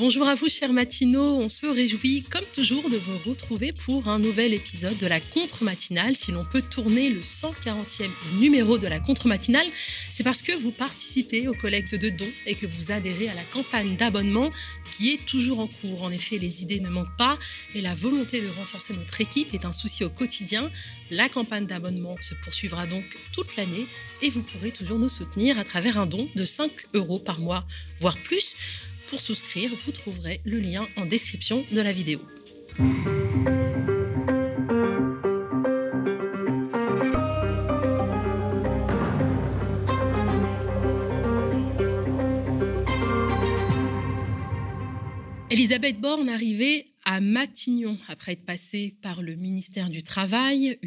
Bonjour à vous, chers matinaux. On se réjouit, comme toujours, de vous retrouver pour un nouvel épisode de la contre-matinale. Si l'on peut tourner le 140e numéro de la contre-matinale, c'est parce que vous participez aux collectes de dons et que vous adhérez à la campagne d'abonnement qui est toujours en cours. En effet, les idées ne manquent pas et la volonté de renforcer notre équipe est un souci au quotidien. La campagne d'abonnement se poursuivra donc toute l'année et vous pourrez toujours nous soutenir à travers un don de 5 euros par mois, voire plus. Pour souscrire, vous trouverez le lien en description de la vidéo. Elisabeth Borne arrivée à Matignon, après être passée par le ministère du Travail,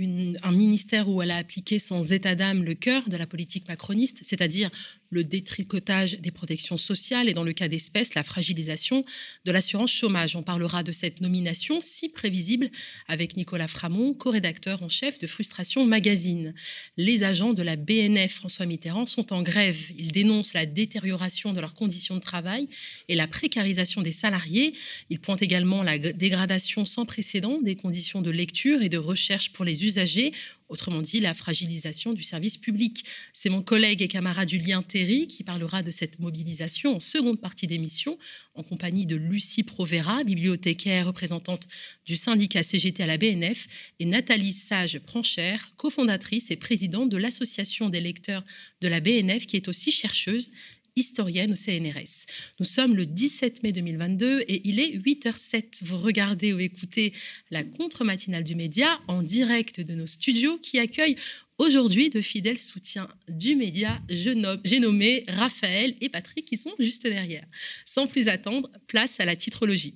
un ministère où elle a appliqué sans état d'âme le cœur de la politique macroniste, c'est-à-dire le détricotage des protections sociales et dans le cas d'espèces, la fragilisation de l'assurance chômage. On parlera de cette nomination si prévisible avec Nicolas Framont, co-rédacteur en chef de Frustration Magazine. Les agents de la BNF François Mitterrand sont en grève. Ils dénoncent la détérioration de leurs conditions de travail et la précarisation des salariés. Ils pointent également la dégradation sans précédent des conditions de lecture et de recherche pour les usagers autrement dit la fragilisation du service public. C'est mon collègue et camarade Julien Théry qui parlera de cette mobilisation en seconde partie d'émission, en compagnie de Lucie Provera, bibliothécaire représentante du syndicat CGT à la BNF, et Nathalie Sage-Pranchère, cofondatrice et présidente de l'association des lecteurs de la BNF, qui est aussi chercheuse historienne au CNRS. Nous sommes le 17 mai 2022 et il est 8h07. Vous regardez ou écoutez la contre-matinale du média en direct de nos studios qui accueillent aujourd'hui de fidèles soutiens du média. J'ai nommé Raphaël et Patrick qui sont juste derrière. Sans plus attendre, place à la titrologie.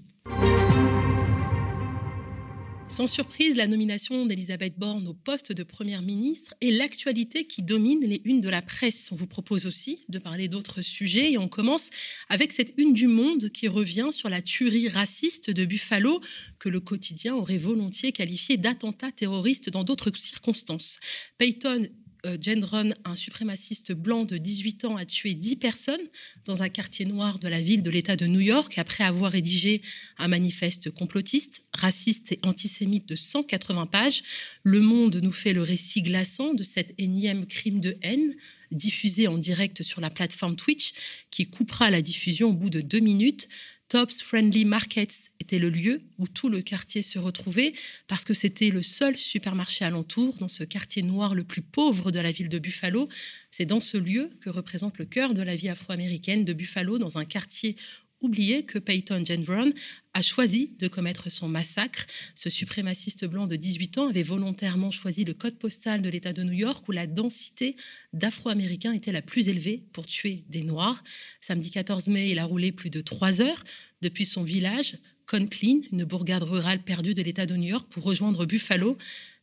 Sans surprise, la nomination d'Elisabeth Borne au poste de Première ministre est l'actualité qui domine les unes de la presse. On vous propose aussi de parler d'autres sujets et on commence avec cette une du Monde qui revient sur la tuerie raciste de Buffalo que le quotidien aurait volontiers qualifié d'attentat terroriste dans d'autres circonstances. Peyton Gendron, un suprémaciste blanc de 18 ans, a tué 10 personnes dans un quartier noir de la ville de l'État de New York après avoir rédigé un manifeste complotiste, raciste et antisémite de 180 pages. Le Monde nous fait le récit glaçant de cet énième crime de haine diffusé en direct sur la plateforme Twitch qui coupera la diffusion au bout de deux minutes. Tops Friendly Markets était le lieu où tout le quartier se retrouvait parce que c'était le seul supermarché alentour dans ce quartier noir le plus pauvre de la ville de Buffalo. C'est dans ce lieu que représente le cœur de la vie afro-américaine de Buffalo, dans un quartier oublié que Peyton Gendron a choisi de commettre son massacre. Ce suprémaciste blanc de 18 ans avait volontairement choisi le code postal de l'État de New York où la densité d'Afro-Américains était la plus élevée pour tuer des Noirs. Samedi 14 mai, il a roulé plus de trois heures depuis son village, Conclean, une bourgade rurale perdue de l'État de New York, pour rejoindre Buffalo.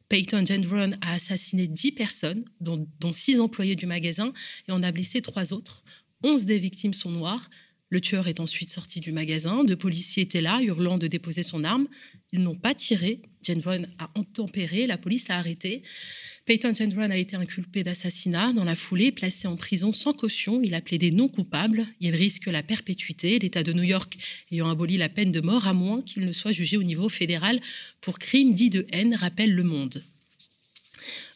Peyton Gendron a assassiné 10 personnes, dont, dont 6 employés du magasin, et en a blessé trois autres. 11 des victimes sont noires. Le tueur est ensuite sorti du magasin. Deux policiers étaient là, hurlant de déposer son arme. Ils n'ont pas tiré. Jen Vaughn a intempéré. La police l'a arrêté. Peyton Gendron a été inculpé d'assassinat dans la foulée, placé en prison sans caution. Il a plaidé non coupable. Il risque la perpétuité. L'État de New York ayant aboli la peine de mort, à moins qu'il ne soit jugé au niveau fédéral pour crime dit de haine, rappelle Le Monde.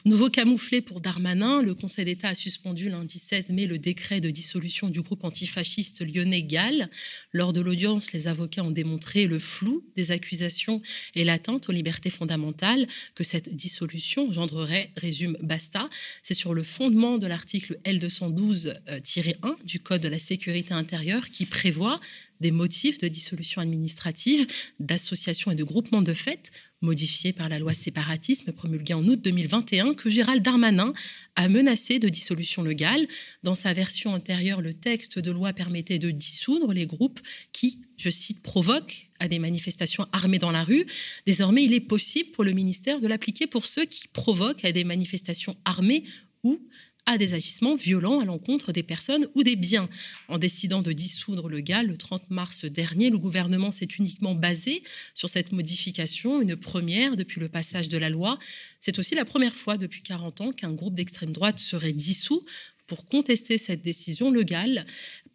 Nouveau camouflé pour Darmanin, le Conseil d'État a suspendu lundi 16 mai le décret de dissolution du groupe antifasciste lyonnais GAL. Lors de l'audience, les avocats ont démontré le flou des accusations et l'atteinte aux libertés fondamentales que cette dissolution engendrerait, résume Basta. C'est sur le fondement de l'article L212-1 du Code de la sécurité intérieure qui prévoit des motifs de dissolution administrative, d'association et de groupement de fait modifié par la loi séparatisme promulguée en août 2021, que Gérald Darmanin a menacé de dissolution légale. Dans sa version antérieure, le texte de loi permettait de dissoudre les groupes qui, je cite, provoquent à des manifestations armées dans la rue. Désormais, il est possible pour le ministère de l'appliquer pour ceux qui provoquent à des manifestations armées ou à des agissements violents à l'encontre des personnes ou des biens. En décidant de dissoudre le GAL le 30 mars dernier, le gouvernement s'est uniquement basé sur cette modification, une première depuis le passage de la loi. C'est aussi la première fois depuis 40 ans qu'un groupe d'extrême droite serait dissous. Pour contester cette décision, le GAL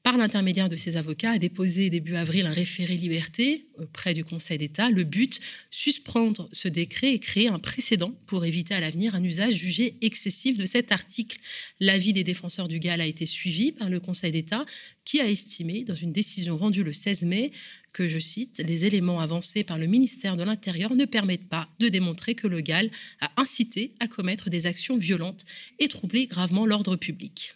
par l'intermédiaire de ses avocats, a déposé début avril un référé liberté auprès du Conseil d'État. Le but, suspendre ce décret et créer un précédent pour éviter à l'avenir un usage jugé excessif de cet article. L'avis des défenseurs du GAL a été suivi par le Conseil d'État qui a estimé, dans une décision rendue le 16 mai, que, je cite, les éléments avancés par le ministère de l'Intérieur ne permettent pas de démontrer que le GAL a incité à commettre des actions violentes et troublé gravement l'ordre public.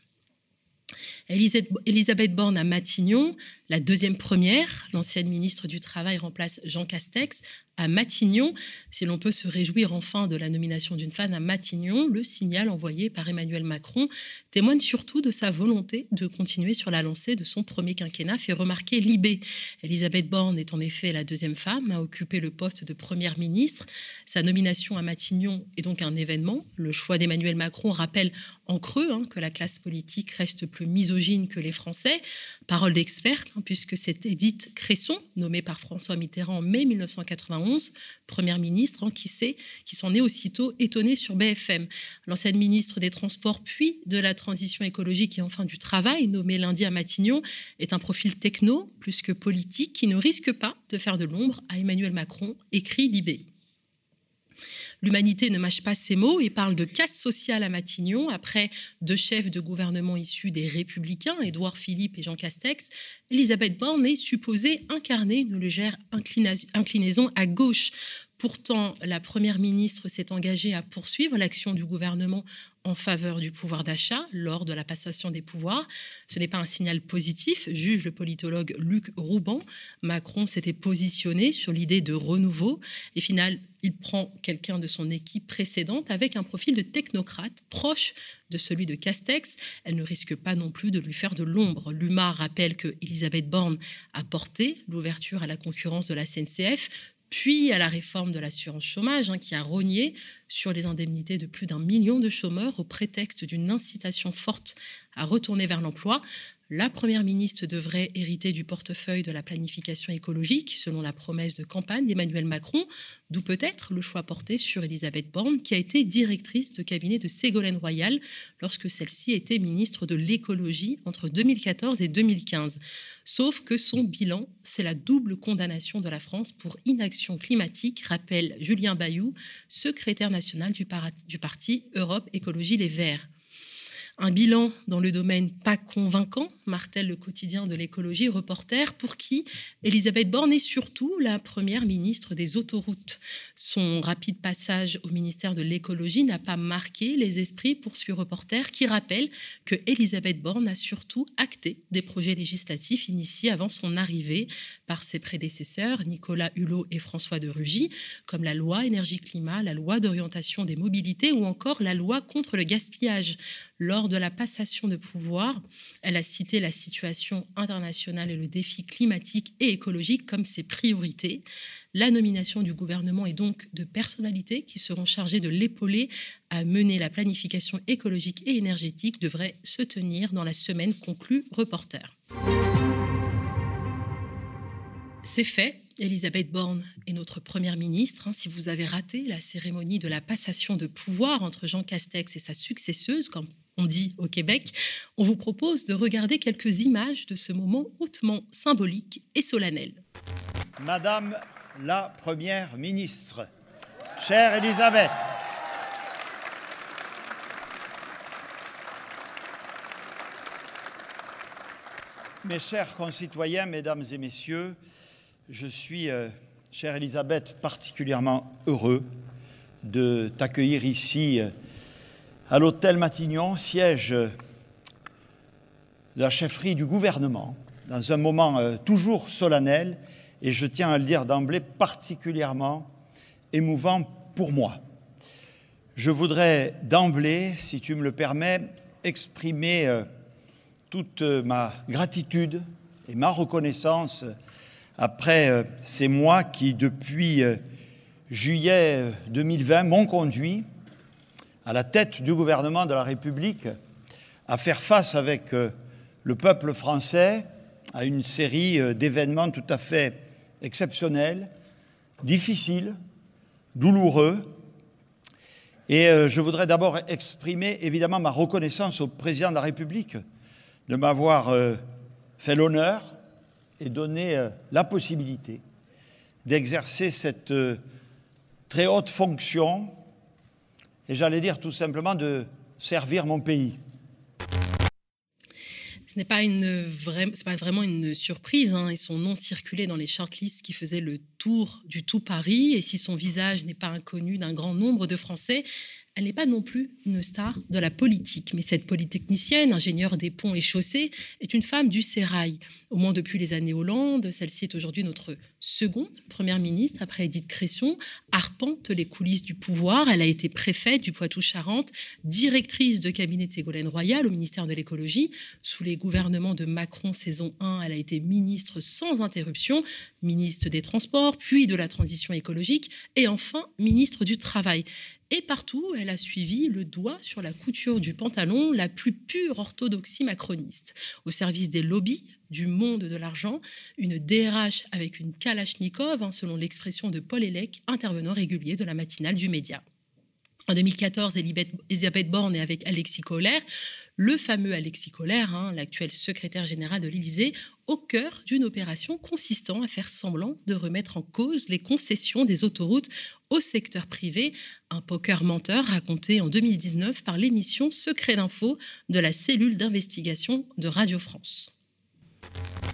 Elisabeth Borne à Matignon, la deuxième première, l'ancienne ministre du Travail remplace Jean Castex à Matignon. Si l'on peut se réjouir enfin de la nomination d'une femme à Matignon, le signal envoyé par Emmanuel Macron témoigne surtout de sa volonté de continuer sur la lancée de son premier quinquennat, fait remarquer Libé. Elisabeth Borne est en effet la deuxième femme à occuper le poste de première ministre. Sa nomination à Matignon est donc un événement. Le choix d'Emmanuel Macron rappelle en creux hein, que la classe politique reste plus misogyne que les Français. Parole d'experte, hein, puisque c'est Edith Cresson, nommée par François Mitterrand en mai 1991, première ministre, hein, qui, s'en est aussitôt étonnée sur BFM. L'ancienne ministre des Transports, puis de la Transition écologique et enfin du Travail, nommée lundi à Matignon, est un profil techno plus que politique qui ne risque pas de faire de l'ombre à Emmanuel Macron, écrit Libé. L'humanité ne mâche pas ses mots et parle de casse sociale à Matignon. Après deux chefs de gouvernement issus des Républicains, Édouard Philippe et Jean Castex, Elisabeth Borne est supposée incarner une légère inclinaison à gauche. Pourtant, la Première ministre s'est engagée à poursuivre l'action du gouvernement en faveur du pouvoir d'achat lors de la passation des pouvoirs. Ce n'est pas un signal positif, juge le politologue Luc Rouban. Macron s'était positionné sur l'idée de renouveau et final, il prend quelqu'un de son équipe précédente avec un profil de technocrate proche de celui de Castex. Elle ne risque pas non plus de lui faire de l'ombre. L'UMA rappelle que Elisabeth Borne a porté l'ouverture à la concurrence de la CNCF puis à la réforme de l'assurance chômage, hein, qui a rogné sur les indemnités de plus d'un million de chômeurs au prétexte d'une incitation forte à retourner vers l'emploi. La Première ministre devrait hériter du portefeuille de la planification écologique, selon la promesse de campagne d'Emmanuel Macron, d'où peut-être le choix porté sur Elisabeth Borne, qui a été directrice de cabinet de Ségolène Royal lorsque celle-ci était ministre de l'écologie entre 2014 et 2015. Sauf que son bilan, c'est la double condamnation de la France pour inaction climatique, rappelle Julien Bayou, secrétaire national du, parti Europe Écologie Les Verts. Un bilan dans le domaine pas convaincant, martèle le quotidien de l'écologie reporter, pour qui Elisabeth Borne est surtout la première ministre des autoroutes. Son rapide passage au ministère de l'écologie n'a pas marqué les esprits, poursuit reporter, qui rappelle que Elisabeth Borne a surtout acté des projets législatifs initiés avant son arrivée par ses prédécesseurs, Nicolas Hulot et François de Rugy, comme la loi énergie-climat, la loi d'orientation des mobilités ou encore la loi contre le gaspillage. Lors de la passation de pouvoir, elle a cité la situation internationale et le défi climatique et écologique comme ses priorités. La nomination du gouvernement est donc de personnalités qui seront chargées de l'épauler à mener la planification écologique et énergétique devrait se tenir dans la semaine conclue reporter. C'est fait. Elisabeth Borne est notre première ministre. Hein. Si vous avez raté la cérémonie de la passation de pouvoir entre Jean Castex et sa successeuse, comme on dit au Québec, on vous propose de regarder quelques images de ce moment hautement symbolique et solennel. Madame la Première ministre, chère Elisabeth, mes chers concitoyens, mesdames et messieurs, je suis, euh, chère Elisabeth, particulièrement heureux de t'accueillir ici. Euh, à l'hôtel Matignon, siège la chefferie du gouvernement, dans un moment euh, toujours solennel, et je tiens à le dire d'emblée, particulièrement émouvant pour moi. Je voudrais d'emblée, si tu me le permets, exprimer euh, toute ma gratitude et ma reconnaissance après euh, ces mois qui, depuis juillet 2020, m'ont conduit à la tête du gouvernement de la République à faire face avec euh, le peuple français à une série euh, d'événements tout à fait exceptionnels, difficiles, douloureux. Et euh, je voudrais d'abord exprimer évidemment ma reconnaissance au président de la République de m'avoir fait l'honneur et donné la possibilité d'exercer cette très haute fonction et j'allais dire tout simplement de servir mon pays. Ce n'est pas, vraiment une surprise, hein, et son nom circulait dans les shortlists qui faisaient le tour du tout Paris, et si son visage n'est pas inconnu d'un grand nombre de Français, elle n'est pas non plus une star de la politique, mais cette polytechnicienne, ingénieure des ponts et chaussées, est une femme du sérail. Au moins depuis les années Hollande, celle-ci est aujourd'hui notre seconde première ministre après Edith Cresson, arpente les coulisses du pouvoir. Elle a été préfète du Poitou-Charentes, directrice de cabinet de Ségolène Royal au ministère de l'écologie. Sous les gouvernements de Macron saison 1, elle a été ministre sans interruption, ministre des Transports, puis de la transition écologique et enfin ministre du Travail. Et partout, elle a suivi le doigt sur la couture du pantalon la plus pure orthodoxie macroniste, au service des lobbies du monde de l'argent, une DRH avec une Kalachnikov, hein, selon l'expression de Paul Elec, intervenant régulier de la matinale du média. En 2014, Elisabeth Borne est avec Alexis Kohler, le fameux Alexis Kohler, hein, l'actuel secrétaire général de l'Élysée, au cœur d'une opération consistant à faire semblant de remettre en cause les concessions des autoroutes au secteur privé, un poker menteur raconté en 2019 par l'émission Secret d'info de la cellule d'investigation de Radio France.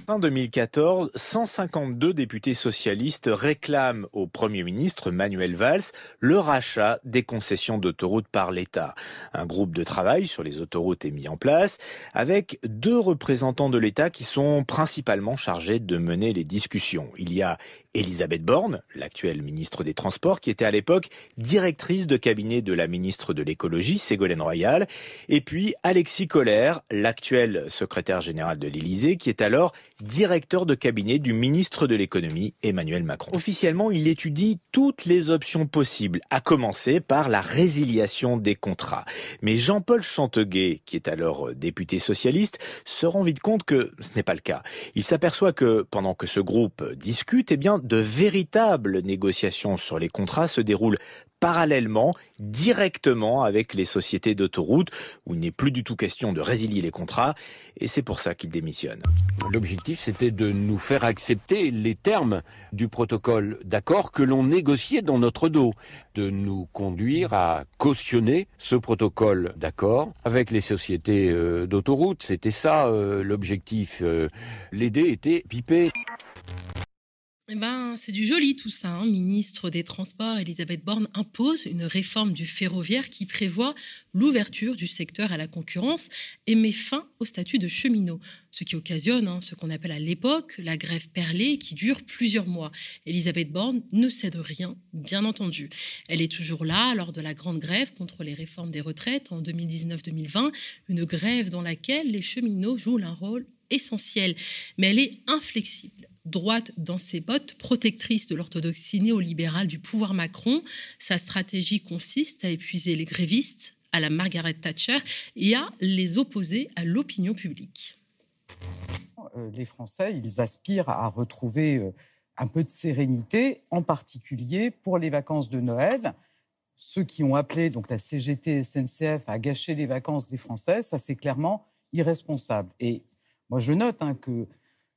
En 2014, 152 députés socialistes réclament au Premier ministre Manuel Valls le rachat des concessions d'autoroutes par l'État. Un groupe de travail sur les autoroutes est mis en place avec deux représentants de l'État qui sont principalement chargés de mener les discussions. Il y a Elisabeth Borne, l'actuelle ministre des Transports, qui était à l'époque directrice de cabinet de la ministre de l'écologie, Ségolène Royal, et puis Alexis Collère, l'actuel secrétaire général de l'Élysée, qui est alors directeur de cabinet du ministre de l'économie, Emmanuel Macron. Officiellement, il étudie toutes les options possibles, à commencer par la résiliation des contrats. Mais Jean-Paul Chanteguet, qui est alors député socialiste, se rend vite compte que ce n'est pas le cas. Il s'aperçoit que pendant que ce groupe discute, eh bien, de véritables négociations sur les contrats se déroulent parallèlement, directement avec les sociétés d'autoroutes, où il n'est plus du tout question de résilier les contrats, et c'est pour ça qu'il démissionne. L'objectif, c'était de nous faire accepter les termes du protocole d'accord que l'on négociait dans notre dos, de nous conduire à cautionner ce protocole d'accord avec les sociétés euh, d'autoroutes. C'était ça euh, l'objectif. L'idée était pipée. Eh ben, c'est du joli tout ça. Hein. Ministre des Transports, Elisabeth Borne impose une réforme du ferroviaire qui prévoit l'ouverture du secteur à la concurrence et met fin au statut de cheminot, ce qui occasionne hein, ce qu'on appelle à l'époque la grève perlée qui dure plusieurs mois. Elisabeth Borne ne cède rien, bien entendu. Elle est toujours là lors de la grande grève contre les réformes des retraites en 2019-2020, une grève dans laquelle les cheminots jouent un rôle essentiel, mais elle est inflexible droite dans ses bottes, protectrice de l'orthodoxie néolibérale du pouvoir Macron. Sa stratégie consiste à épuiser les grévistes, à la Margaret Thatcher, et à les opposer à l'opinion publique. Euh, les Français, ils aspirent à retrouver euh, un peu de sérénité, en particulier pour les vacances de Noël. Ceux qui ont appelé donc la CGT SNCF à gâcher les vacances des Français, ça c'est clairement irresponsable. Et moi je note hein, que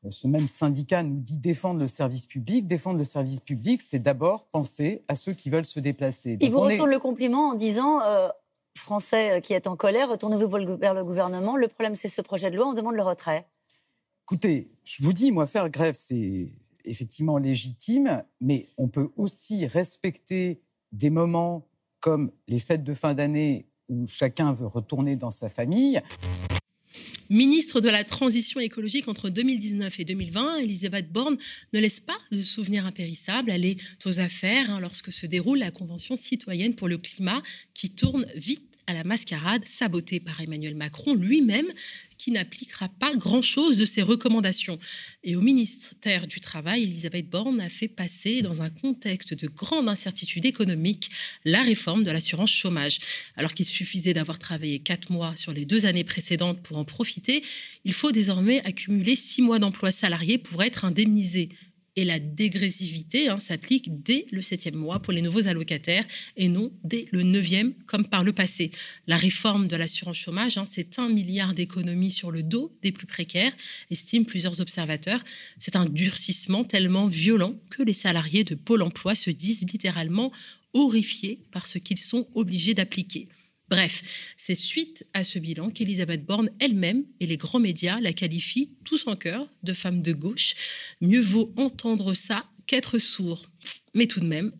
ce même syndicat nous dit défendre le service public. Défendre le service public, c'est d'abord penser à ceux qui veulent se déplacer. Il vous retourne le compliment en disant euh, Français qui est en colère, retournez-vous vers le gouvernement. Le problème, c'est ce projet de loi, on demande le retrait. Écoutez, je vous dis, moi, faire grève, c'est effectivement légitime, mais on peut aussi respecter des moments comme les fêtes de fin d'année où chacun veut retourner dans sa famille. Ministre de la Transition écologique entre 2019 et 2020, Elisabeth Borne ne laisse pas de souvenirs impérissables. Elle est aux affaires hein, lorsque se déroule la Convention citoyenne pour le climat qui tourne vite à la mascarade sabotée par Emmanuel Macron lui-même, qui n'appliquera pas grand-chose de ses recommandations. Et au ministère du Travail, Elisabeth Borne a fait passer, dans un contexte de grande incertitude économique, la réforme de l'assurance chômage. Alors qu'il suffisait d'avoir travaillé quatre mois sur les deux années précédentes pour en profiter, il faut désormais accumuler six mois d'emploi salarié pour être indemnisé Et la dégressivité hein, s'applique dès le septième mois pour les nouveaux allocataires et non dès le neuvième comme par le passé. La réforme de l'assurance chômage, hein, c'est un milliard d'économies sur le dos des plus précaires, estiment plusieurs observateurs. C'est un durcissement tellement violent que les salariés de Pôle Emploi se disent littéralement horrifiés par ce qu'ils sont obligés d'appliquer. Bref, c'est suite à ce bilan qu'Elisabeth Borne elle-même et les grands médias la qualifient tous en cœur de femme de gauche. Mieux vaut entendre ça qu'être sourd. Mais tout de même.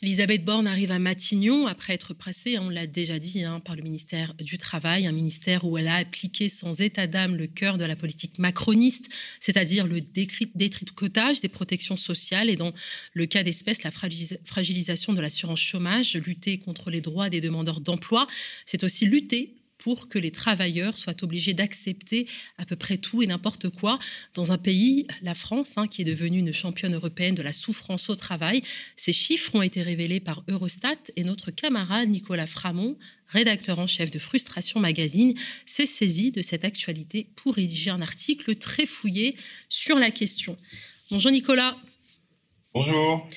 Elisabeth Borne arrive à Matignon après être pressée, on l'a déjà dit, hein, par le ministère du Travail, un ministère où elle a appliqué sans état d'âme le cœur de la politique macroniste, c'est-à-dire le détricotage des protections sociales et dans le cas d'espèce, la fragilisation de l'assurance chômage, lutter contre les droits des demandeurs d'emploi. C'est aussi lutter pour que les travailleurs soient obligés d'accepter à peu près tout et n'importe quoi dans un pays, la France, hein, qui est devenue une championne européenne de la souffrance au travail. Ces chiffres ont été révélés par Eurostat et notre camarade Nicolas Framont, rédacteur en chef de Frustration Magazine, s'est saisi de cette actualité pour rédiger un article très fouillé sur la question. Bonjour Nicolas. Bonjour.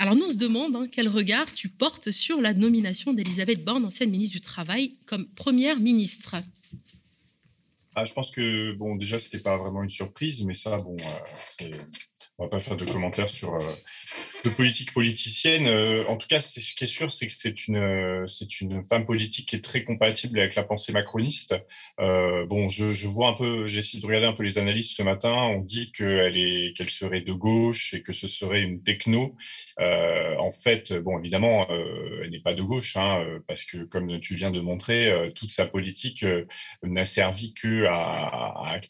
Alors nous, on se demande hein, quel regard tu portes sur la nomination d'Elisabeth Borne, ancienne ministre du Travail, comme première ministre. Ah, je pense que bon, déjà, c'était pas vraiment une surprise, mais ça, bon, euh, c'est on va pas faire de commentaires sur euh, de politique politicienne. Euh, en tout cas, ce qui est sûr, c'est que c'est une euh, une femme politique qui est très compatible avec la pensée macroniste. bon, je, vois un peu, j'ai essayé de regarder un peu les analyses ce matin. On dit qu'elle est qu'elle serait de gauche et que ce serait une techno. en fait, bon, évidemment, n'est pas de gauche, hein, parce que comme tu viens de montrer, toute sa politique n'a servi que à,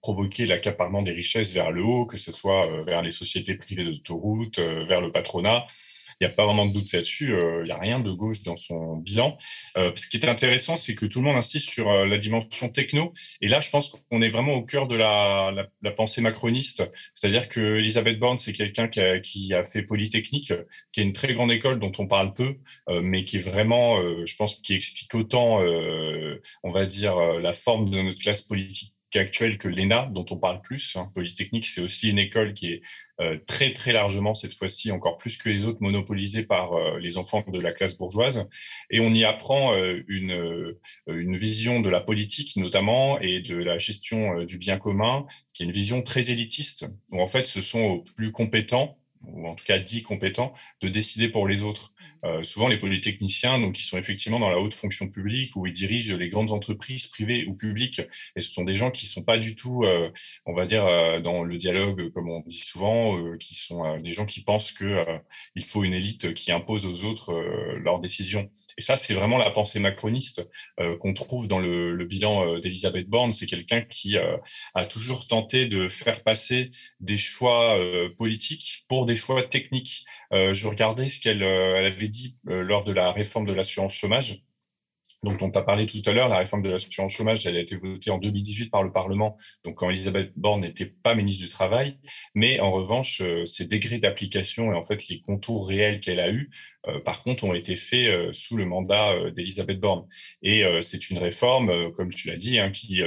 provoquer l'accaparement des richesses vers le haut, que ce soit vers les sociétés privées d'autoroutes, euh, vers le patronat. Il n'y a pas vraiment de doute là-dessus. Euh, il n'y a rien de gauche dans son bilan. Euh, ce qui est intéressant, c'est que tout le monde insiste sur la dimension techno. Et là, je pense qu'on est vraiment au cœur de la, pensée macroniste. C'est-à-dire que Elisabeth Borne, c'est quelqu'un qui a, fait Polytechnique, qui est une très grande école dont on parle peu, mais qui est vraiment, je pense, qui explique autant, on va dire, la forme de notre classe politique actuelle que l'ENA, dont on parle plus. Hein. Polytechnique, c'est aussi une école qui est euh, très, très largement, cette fois-ci, encore plus que les autres, monopolisée par euh, les enfants de la classe bourgeoise. Et on y apprend euh, une, une vision de la politique, notamment, et de la gestion du bien commun, qui est une vision très élitiste, où en fait, ce sont aux plus compétents ou en tout cas dits compétents, de décider pour les autres. Euh, souvent, les polytechniciens, donc, ils sont effectivement dans la haute fonction publique où ils dirigent les grandes entreprises privées ou publiques. Et ce sont des gens qui ne sont pas du tout, euh, on va dire, euh, dans le dialogue, comme on dit souvent, qui sont des gens qui pensent qu'il faut une élite qui impose aux autres leurs décisions. Et ça, c'est vraiment la pensée macroniste qu'on trouve dans le, le bilan d'Elisabeth Borne. C'est quelqu'un qui a toujours tenté de faire passer des choix politiques pour des choix techniques. je regardais ce qu'elle dit euh, lors de la réforme de l'assurance chômage, dont on t'a parlé tout à l'heure, la réforme de l'assurance chômage, elle a été votée en 2018 par le Parlement, donc quand Elisabeth Borne n'était pas ministre du Travail, mais en revanche, euh, ses degrés d'application et en fait les contours réels qu'elle a eus euh, par contre, ont été faits euh, sous le mandat euh, d'Elisabeth Borne. Et c'est une réforme, comme tu l'as dit, hein, qui,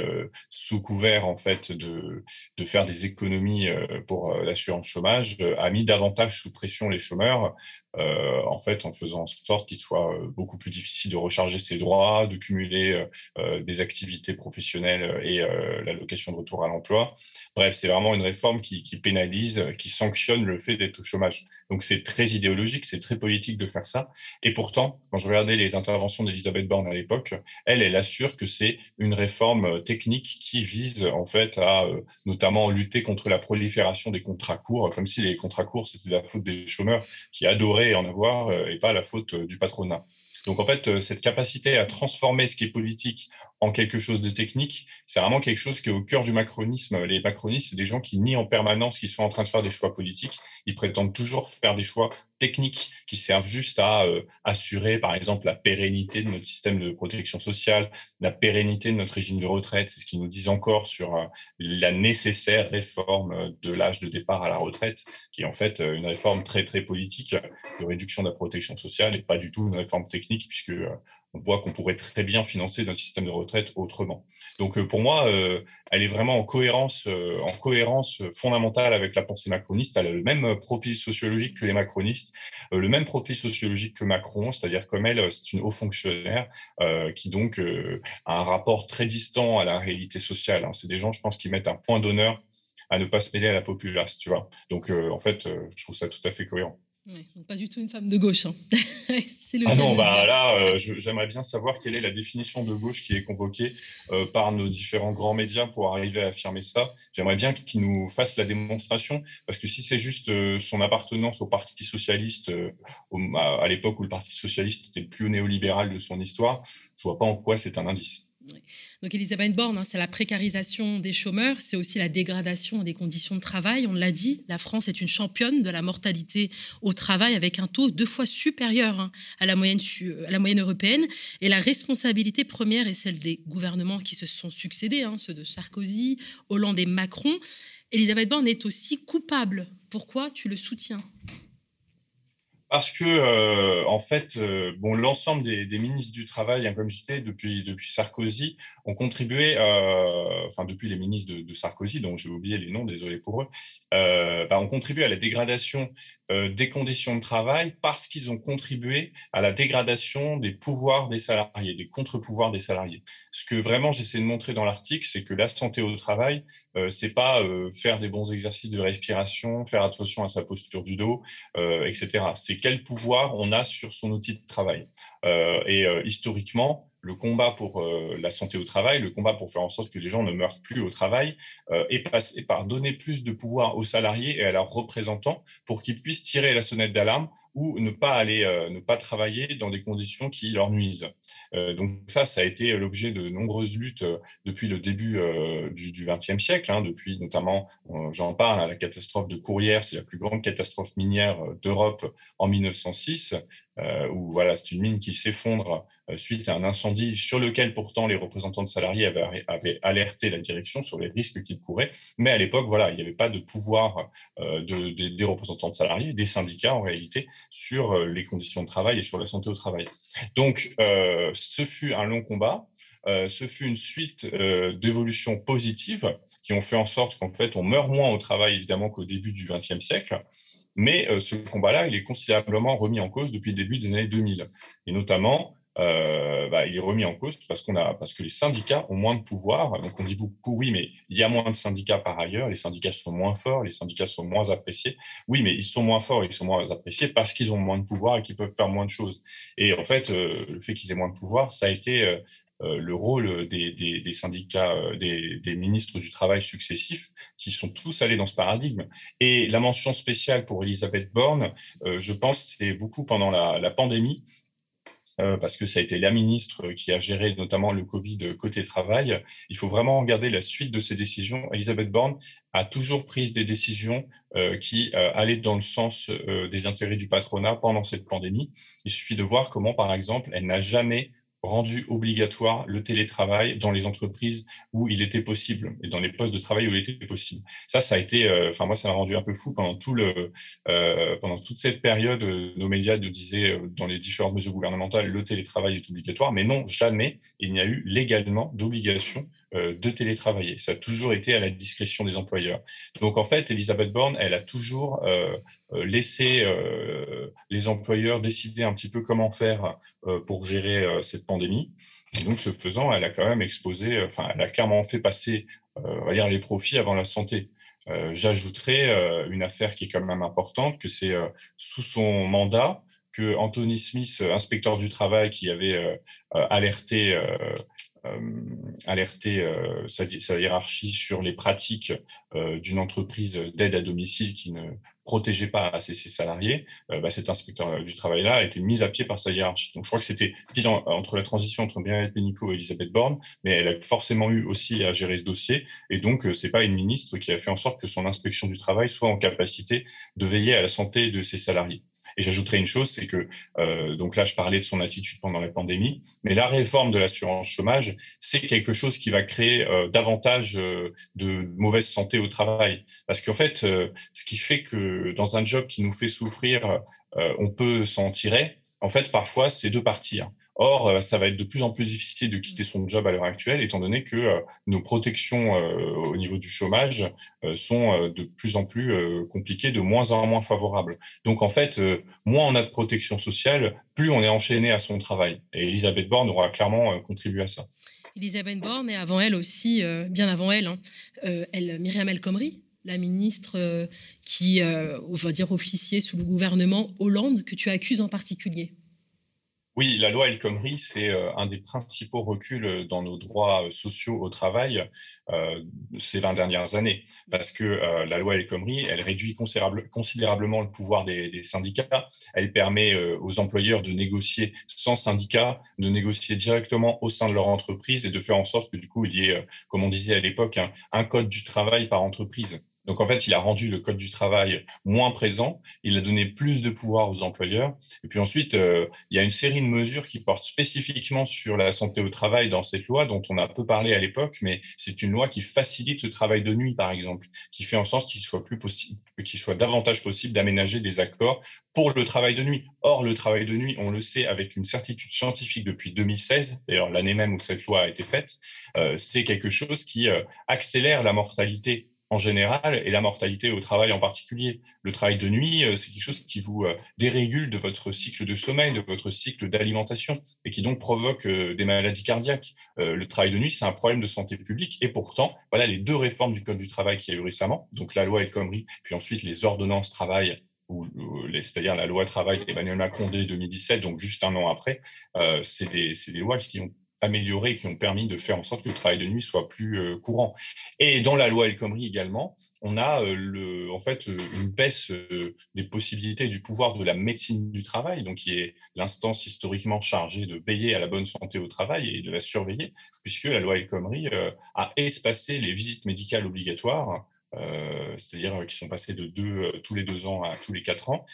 sous couvert en fait de, faire des économies pour l'assurance chômage, a mis davantage sous pression les chômeurs, en fait, en faisant en sorte qu'il soit beaucoup plus difficile de recharger ses droits, de cumuler des activités professionnelles et l'allocation de retour à l'emploi. Bref, c'est vraiment une réforme qui, qui pénalise, qui sanctionne le fait d'être au chômage. Donc c'est très idéologique, c'est très politique de faire ça. Et pourtant, quand je regardais les interventions d'Elisabeth Borne à l'époque, elle, elle assure que c'est une réforme euh, technique qui vise en fait à euh, notamment lutter contre la prolifération des contrats courts, comme si les contrats courts c'était la faute des chômeurs qui adoraient en avoir euh, et pas la faute du patronat. Donc en fait, cette capacité à transformer ce qui est politique en quelque chose de technique. C'est vraiment quelque chose qui est au cœur du macronisme. Les macronistes, c'est des gens qui nient en permanence qu'ils sont en train de faire des choix politiques. Ils prétendent toujours faire des choix techniques qui servent juste à euh, assurer, par exemple, la pérennité de notre système de protection sociale, la pérennité de notre régime de retraite. C'est ce qu'ils nous disent encore sur euh, la nécessaire réforme euh, de l'âge de départ à la retraite, qui est en fait une réforme très, très politique de réduction de la protection sociale et pas du tout une réforme technique, puisque on voit qu'on pourrait très bien financer notre système de retraite autrement. Donc pour moi, elle est vraiment en cohérence, en cohérence fondamentale avec la pensée macroniste. Elle a le même profil sociologique que les macronistes, le même profil sociologique que Macron, c'est-à-dire comme elle, c'est une haut fonctionnaire qui donc a un rapport très distant à la réalité sociale. Hein. C'est des gens, je pense, qui mettent un point d'honneur à ne pas se mêler à la populace, tu vois. Donc, en fait, je trouve ça tout à fait cohérent. Ouais, pas du tout une femme de gauche. Hein. ah non, bah là, euh, j'aimerais bien savoir quelle est la définition de gauche qui est convoquée euh, par nos différents grands médias pour arriver à affirmer ça. J'aimerais bien qu'ils nous fassent la démonstration, parce que si c'est juste euh, son appartenance au Parti socialiste à, l'époque où le Parti socialiste était le plus néolibéral de son histoire, je vois pas en quoi c'est un indice. Donc Elisabeth Borne, hein, c'est la précarisation des chômeurs, c'est aussi la dégradation des conditions de travail. On l'a dit, la France est une championne de la mortalité au travail avec un taux deux fois supérieur hein, à, la moyenne, à la moyenne européenne. Et la responsabilité première est celle des gouvernements qui se sont succédés, hein, ceux de Sarkozy, Hollande et Macron. Elisabeth Borne est aussi coupable. Pourquoi? Tu le soutiens? Parce que euh, en fait, euh, bon, l'ensemble des, ministres du travail, hein, comme je disais, depuis depuis Sarkozy, ont contribué, euh, enfin depuis les ministres de, Sarkozy, dont j'ai oublié les noms, désolé pour eux, bah, ont contribué à la dégradation des conditions de travail parce qu'ils ont contribué à la dégradation des pouvoirs des salariés, des contre-pouvoirs des salariés. Ce que vraiment j'essaie de montrer dans l'article, c'est que la santé au travail, c'est pas faire des bons exercices de respiration, faire attention à sa posture du dos, etc. C'est quel pouvoir on a sur son outil de travail. Euh, et euh, historiquement, le combat pour euh, la santé au travail, le combat pour faire en sorte que les gens ne meurent plus au travail, est passé par donner plus de pouvoir aux salariés et à leurs représentants pour qu'ils puissent tirer la sonnette d'alarme ou ne pas aller, ne pas travailler dans des conditions qui leur nuisent. donc ça, ça a été l'objet de nombreuses luttes depuis le début du XXe siècle, hein, depuis notamment, j'en parle, hein, la catastrophe de Courrières, c'est la plus grande catastrophe minière d'Europe en 1906, euh, où voilà, c'est une mine qui s'effondre euh, suite à un incendie sur lequel pourtant les représentants de salariés avaient, alerté la direction sur les risques qu'il courait. Mais à l'époque, voilà, il n'y avait pas de pouvoir euh, de, des représentants de salariés, des syndicats en réalité, sur les conditions de travail et sur la santé au travail. Donc, ce fut un long combat. ce fut une suite d'évolutions positives qui ont fait en sorte qu'en fait, on meurt moins au travail, évidemment, qu'au début du XXe siècle. Mais euh, ce combat-là, il est considérablement remis en cause depuis le début des années 2000. Et notamment, euh, bah, il est remis en cause parce, a, parce que les syndicats ont moins de pouvoir. Donc on dit beaucoup, oui, mais il y a moins de syndicats par ailleurs, les syndicats sont moins forts, les syndicats sont moins appréciés. Oui, mais ils sont moins forts ils sont moins appréciés parce qu'ils ont moins de pouvoir et qu'ils peuvent faire moins de choses. Et en fait, euh, le fait qu'ils aient moins de pouvoir, ça a été le rôle des, syndicats, euh, des, ministres du travail successifs, qui sont tous allés dans ce paradigme. Et la mention spéciale pour Elisabeth Borne, euh, je pense, c'est beaucoup pendant la, pandémie, parce que ça a été la ministre qui a géré notamment le Covid côté travail. Il faut vraiment regarder la suite de ces décisions. Elisabeth Borne a toujours pris des décisions qui allaient dans le sens des intérêts du patronat pendant cette pandémie. Il suffit de voir comment, par exemple, elle n'a jamais rendu obligatoire le télétravail dans les entreprises où il était possible et dans les postes de travail où il était possible. Ça, ça a été, euh, enfin moi, ça m'a rendu un peu fou pendant tout le, euh, pendant toute cette période. Euh, nos médias nous disaient dans les différentes mesures gouvernementales le télétravail est obligatoire, mais non, jamais il n'y a eu légalement d'obligation de télétravailler. Ça a toujours été à la discrétion des employeurs. Donc en fait, Elisabeth Borne, elle a toujours euh, euh, laissé les employeurs décider un petit peu comment faire pour gérer cette pandémie. Et donc ce faisant, elle a quand même exposé, enfin, elle a clairement fait passer, on va dire, les profits avant la santé. J'ajouterais une affaire qui est quand même importante, que c'est sous son mandat que Anthony Smith, inspecteur du travail, qui avait alerté euh, alerter euh, sa, hiérarchie sur les pratiques euh, d'une entreprise d'aide à domicile qui ne protégeait pas assez ses salariés, bah, cet inspecteur du travail-là a été mis à pied par sa hiérarchie. Donc je crois que c'était pile entre la transition entre Bernadette Pénicaud et Elisabeth Borne, mais elle a forcément eu aussi à gérer ce dossier. Et donc c'est pas une ministre qui a fait en sorte que son inspection du travail soit en capacité de veiller à la santé de ses salariés. Et j'ajouterai une chose, c'est que, euh, donc là, je parlais de son attitude pendant la pandémie, mais la réforme de l'assurance chômage, c'est quelque chose qui va créer euh, davantage euh, de mauvaise santé au travail. Parce qu'en fait, ce qui fait que dans un job qui nous fait souffrir, on peut s'en tirer, en fait, parfois, c'est de partir. Or, euh, ça va être de plus en plus difficile de quitter son job à l'heure actuelle, étant donné que euh, nos protections euh, au niveau du chômage sont de plus en plus compliquées, de moins en moins favorables. Donc, en fait, moins on a de protection sociale, plus on est enchaîné à son travail. Et Elisabeth Borne aura clairement contribué à ça. Elisabeth Borne, et avant elle aussi, bien avant elle, hein, elle Myriam El Khomri, la ministre qui, on va dire, officier sous le gouvernement Hollande, que tu accuses en particulier. Oui, la loi El Khomri, c'est euh, un des principaux reculs euh, dans nos droits euh, sociaux au travail ces 20 dernières années, parce que la loi El Khomri, elle réduit considérablement le pouvoir des, syndicats, elle permet aux employeurs de négocier sans syndicat, de négocier directement au sein de leur entreprise et de faire en sorte que du coup, il y ait, comme on disait à l'époque, un code du travail par entreprise. Donc en fait, il a rendu le code du travail moins présent, il a donné plus de pouvoir aux employeurs. Et puis ensuite, euh, il y a une série de mesures qui portent spécifiquement sur la santé au travail dans cette loi, dont on a peu parlé à l'époque, mais c'est une loi qui facilite le travail de nuit, par exemple, qui fait en sorte qu'il soit plus possible, qu'il soit davantage possible d'aménager des accords pour le travail de nuit. Or, le travail de nuit, on le sait avec une certitude scientifique depuis 2016, d'ailleurs l'année même où cette loi a été faite, euh, c'est quelque chose qui euh, accélère la mortalité en général et la mortalité au travail en particulier. Le travail de nuit, euh, c'est quelque chose qui vous euh, dérégule de votre cycle de sommeil, de votre cycle d'alimentation et qui donc provoque euh, des maladies cardiaques. Le travail de nuit, c'est un problème de santé publique et pourtant, voilà les deux réformes du Code du travail qui a eu récemment, donc la loi El Khomri, puis ensuite les ordonnances travail c'est-à-dire la loi travail d'Emmanuel Macron dès 2017, donc juste un an après, c'est des, lois qui ont améliorés qui ont permis de faire en sorte que le travail de nuit soit plus euh, courant. Et dans la loi El Khomri également, on a euh, en fait euh, une baisse des possibilités du pouvoir de la médecine du travail, donc qui est l'instance historiquement chargée de veiller à la bonne santé au travail et de la surveiller, puisque la loi El Khomri a espacé les visites médicales obligatoires c'est-à-dire qui sont passés de tous les deux ans à tous les quatre ans,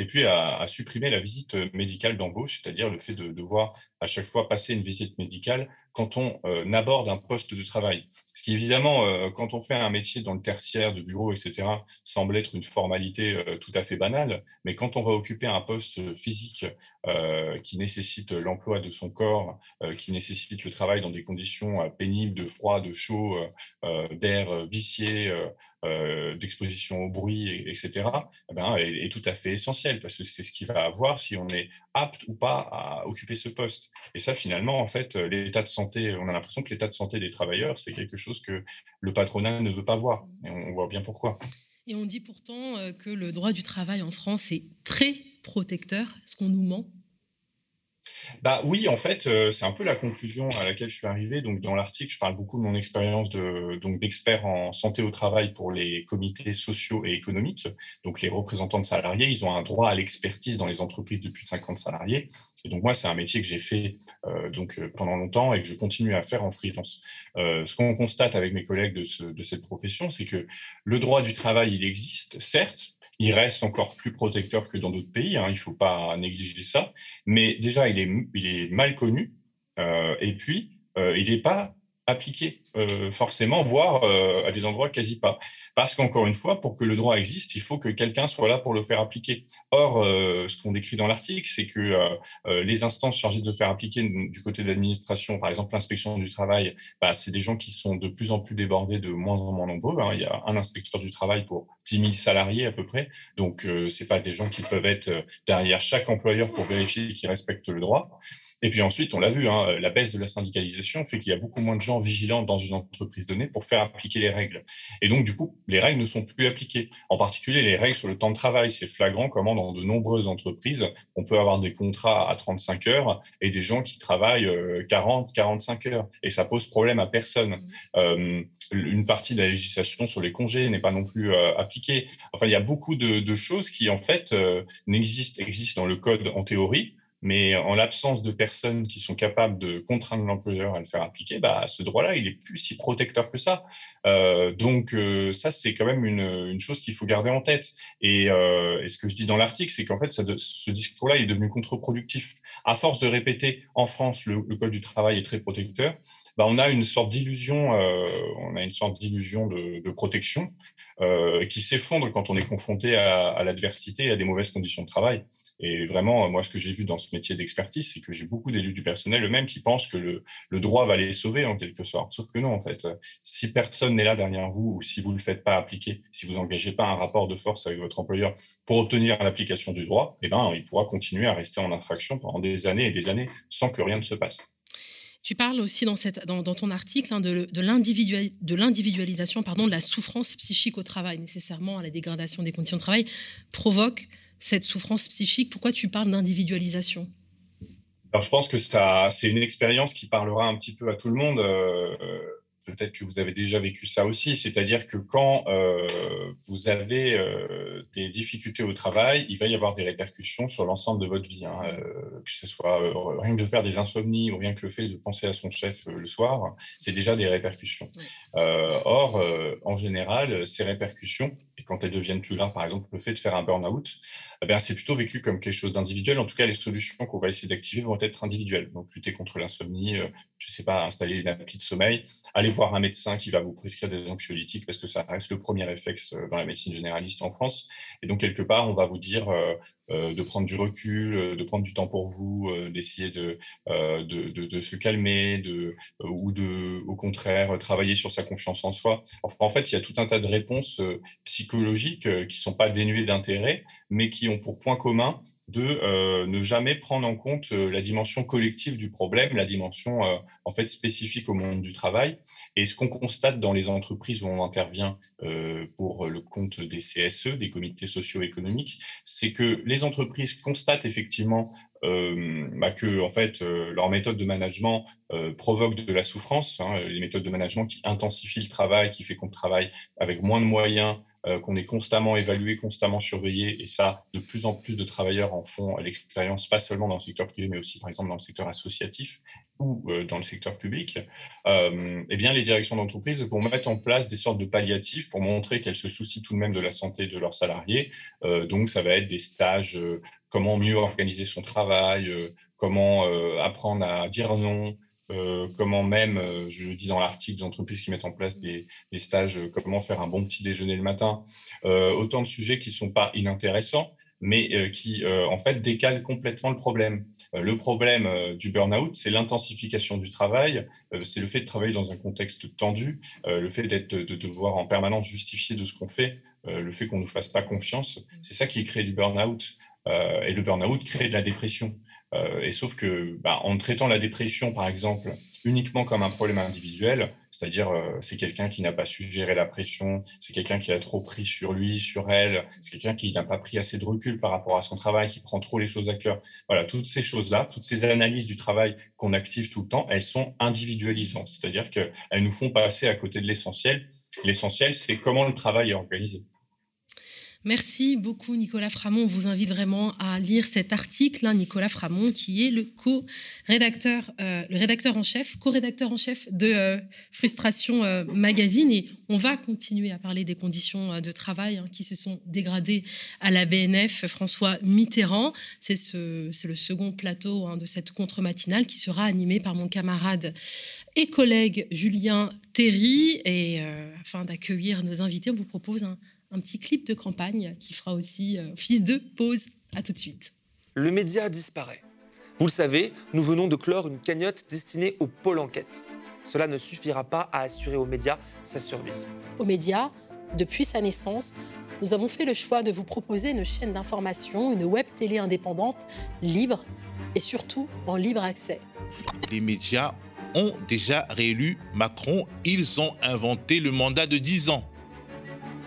et puis à, supprimer la visite médicale d'embauche, c'est-à-dire le fait de devoir à chaque fois passer une visite médicale quand on euh, aborde un poste de travail. Ce qui évidemment, quand on fait un métier dans le tertiaire, de bureau, etc., semble être une formalité tout à fait banale, mais quand on va occuper un poste physique qui nécessite l'emploi de son corps, qui nécessite le travail dans des conditions pénibles, de froid, de chaud, d'air vicié, euh, d'exposition au bruit, etc., eh ben, est, tout à fait essentiel parce que c'est ce qui va voir si on est apte ou pas à occuper ce poste. Et ça, finalement, en fait, l'état de santé, on a l'impression que l'état de santé des travailleurs, c'est quelque chose que le patronat ne veut pas voir. Et on voit bien pourquoi. Et on dit pourtant euh, que le droit du travail en France est très protecteur. Est-ce qu'on nous ment bah oui, en fait, euh, c'est un peu la conclusion à laquelle je suis arrivé. Donc dans l'article, je parle beaucoup de mon expérience de donc d'expert en santé au travail pour les comités sociaux et économiques. Donc les représentants de salariés, ils ont un droit à l'expertise dans les entreprises de plus de 50 salariés. Et donc moi, c'est un métier que j'ai fait euh, donc euh, pendant longtemps et que je continue à faire en freelance. ce qu'on constate avec mes collègues de, de cette profession, c'est que le droit du travail, il existe, certes, il reste encore plus protecteur que dans d'autres pays, hein, il ne faut pas négliger ça, mais déjà, il est, mal connu, euh, et puis, euh, il n'est pas appliqué euh, forcément, voire euh, à des endroits quasi pas. Parce qu'encore une fois, pour que le droit existe, il faut que quelqu'un soit là pour le faire appliquer. Or, euh, ce qu'on décrit dans l'article, c'est que les instances chargées de faire appliquer du côté de l'administration, par exemple l'inspection du travail, bah, c'est des gens qui sont de plus en plus débordés, de moins en moins nombreux. Hein. Il y a un inspecteur du travail pour 10 000 salariés à peu près. Donc, c'est pas des gens qui peuvent être derrière chaque employeur pour vérifier qu'ils respectent le droit. Et puis ensuite, on l'a vu, hein, la baisse de la syndicalisation fait qu'il y a beaucoup moins de gens vigilants dans une entreprise donnée pour faire appliquer les règles. Et donc, du coup, les règles ne sont plus appliquées. En particulier, les règles sur le temps de travail. C'est flagrant comment dans de nombreuses entreprises, on peut avoir des contrats à 35 heures et des gens qui travaillent 40, euh, 45 heures. Et ça pose problème à personne. Mmh. Euh, une partie de la législation sur les congés n'est pas non plus euh, appliquée. Enfin, il y a beaucoup de, de choses qui, en fait, n'existent, existent dans le code en théorie, mais en l'absence de personnes qui sont capables de contraindre l'employeur à le faire appliquer, bah, ce droit-là, il est plus si protecteur que ça. Euh, donc euh, ça, c'est quand même une, chose qu'il faut garder en tête. Et, euh, et, ce que je dis dans l'article, c'est qu'en fait, ce discours-là est devenu contre-productif. À force de répéter en France, le, code du travail est très protecteur, bah, on a une sorte d'illusion, on a une sorte d'illusion de, protection qui s'effondre quand on est confronté à, l'adversité à des mauvaises conditions de travail. Et vraiment, moi, ce que j'ai vu dans ce ce métier d'expertise, c'est que j'ai beaucoup d'élus du personnel eux-mêmes qui pensent que le, droit va les sauver en quelque sorte. Sauf que non, en fait. Si personne n'est là derrière vous ou si vous ne le faites pas appliquer, si vous n'engagez pas un rapport de force avec votre employeur pour obtenir l'application du droit, eh ben, il pourra continuer à rester en infraction pendant des années et des années sans que rien ne se passe. Tu parles aussi dans, ton article hein, de, de l'individualisation pardon, de la souffrance psychique au travail. Nécessairement, la dégradation des conditions de travail provoque cette souffrance psychique. Pourquoi tu parles d'individualisation? Alors, je pense que ça, c'est une expérience qui parlera un petit peu à tout le monde. Euh, peut-être que vous avez déjà vécu ça aussi, c'est-à-dire que quand euh, vous avez euh, des difficultés au travail, il va y avoir des répercussions sur l'ensemble de votre vie, hein, que ce soit rien que de faire des insomnies ou rien que le fait de penser à son chef le soir, c'est déjà des répercussions. or, en général, ces répercussions, et quand elles deviennent plus graves, par exemple le fait de faire un burn-out, eh c'est plutôt vécu comme quelque chose d'individuel. En tout cas, les solutions qu'on va essayer d'activer vont être individuelles. Donc, lutter contre l'insomnie, je ne sais pas, installer une appli de sommeil, aller voir un médecin qui va vous prescrire des anxiolytiques parce que ça reste le premier réflexe euh, dans la médecine généraliste en France. Et donc, quelque part, on va vous dire euh, euh, de prendre du recul, de prendre du temps pour vous, d'essayer de, de, se calmer de, ou de, au contraire, travailler sur sa confiance en soi. en fait, il y a tout un tas de réponses psychologiques qui ne sont pas dénuées d'intérêt, mais qui ont pour point commun de ne jamais prendre en compte la dimension collective du problème, la dimension en fait spécifique au monde du travail. Et ce qu'on constate dans les entreprises où on intervient pour le compte des CSE, des comités socio-économiques, c'est que les entreprises constatent effectivement bah, que en fait leur méthode de management provoque de la souffrance, hein, les méthodes de management qui intensifient le travail, qui fait qu'on travaille avec moins de moyens, euh, qu'on est constamment évalué, constamment surveillé, et ça, de plus en plus de travailleurs en font l'expérience, pas seulement dans le secteur privé, mais aussi, par exemple, dans le secteur associatif ou euh, dans le secteur public, euh, eh bien, les directions d'entreprise vont mettre en place des sortes de palliatifs pour montrer qu'elles se soucient tout de même de la santé de leurs salariés. donc, ça va être des stages, comment mieux organiser son travail, comment apprendre à dire non, euh, comment même, euh, je le dis dans l'article, des entreprises qui mettent en place des, stages, euh, comment faire un bon petit déjeuner le matin, autant de sujets qui ne sont pas inintéressants, mais qui en fait décalent complètement le problème. le problème du burn-out, c'est l'intensification du travail, c'est le fait de travailler dans un contexte tendu, le fait d'être, de devoir en permanence justifier de ce qu'on fait, le fait qu'on ne nous fasse pas confiance, c'est ça qui crée du burn-out. et le burn-out crée de la dépression. Euh, et sauf que, bah, en traitant la dépression, par exemple, uniquement comme un problème individuel, c'est-à-dire euh, c'est quelqu'un qui n'a pas su gérer la pression, c'est quelqu'un qui a trop pris sur lui, sur elle, c'est quelqu'un qui n'a pas pris assez de recul par rapport à son travail, qui prend trop les choses à cœur. Voilà, toutes ces choses-là, toutes ces analyses du travail qu'on active tout le temps, elles sont individualisantes, c'est-à-dire qu'elles nous font passer à côté de l'essentiel. L'essentiel, c'est comment le travail est organisé. Merci beaucoup Nicolas Framont. On vous invite vraiment à lire cet article. Hein, Nicolas Framont, qui est le co-rédacteur, euh, le rédacteur en chef, co-rédacteur en chef de euh, Frustration euh, Magazine. Et on va continuer à parler des conditions de travail hein, qui se sont dégradées à la BNF. François Mitterrand, c'est le second plateau hein, de cette contre-matinale qui sera animé par mon camarade et collègue Julien Terry. Et afin d'accueillir nos invités, on vous propose un un petit clip de campagne qui fera aussi euh, fils de pause. À tout de suite. Le média disparaît. Vous le savez, nous venons de clore une cagnotte destinée au pôle enquête. Cela ne suffira pas à assurer aux médias sa survie. Aux médias, depuis sa naissance, nous avons fait le choix de vous proposer une chaîne d'information, une web télé indépendante, libre et surtout en libre accès. Les médias ont déjà réélu Macron. Ils ont inventé le mandat de 10 ans.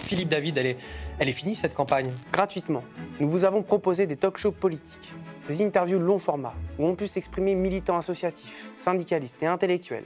Philippe David, elle est, finie cette campagne Gratuitement, nous vous avons proposé des talk-shows politiques, des interviews long format où on peut s'exprimer militants associatifs, syndicalistes et intellectuels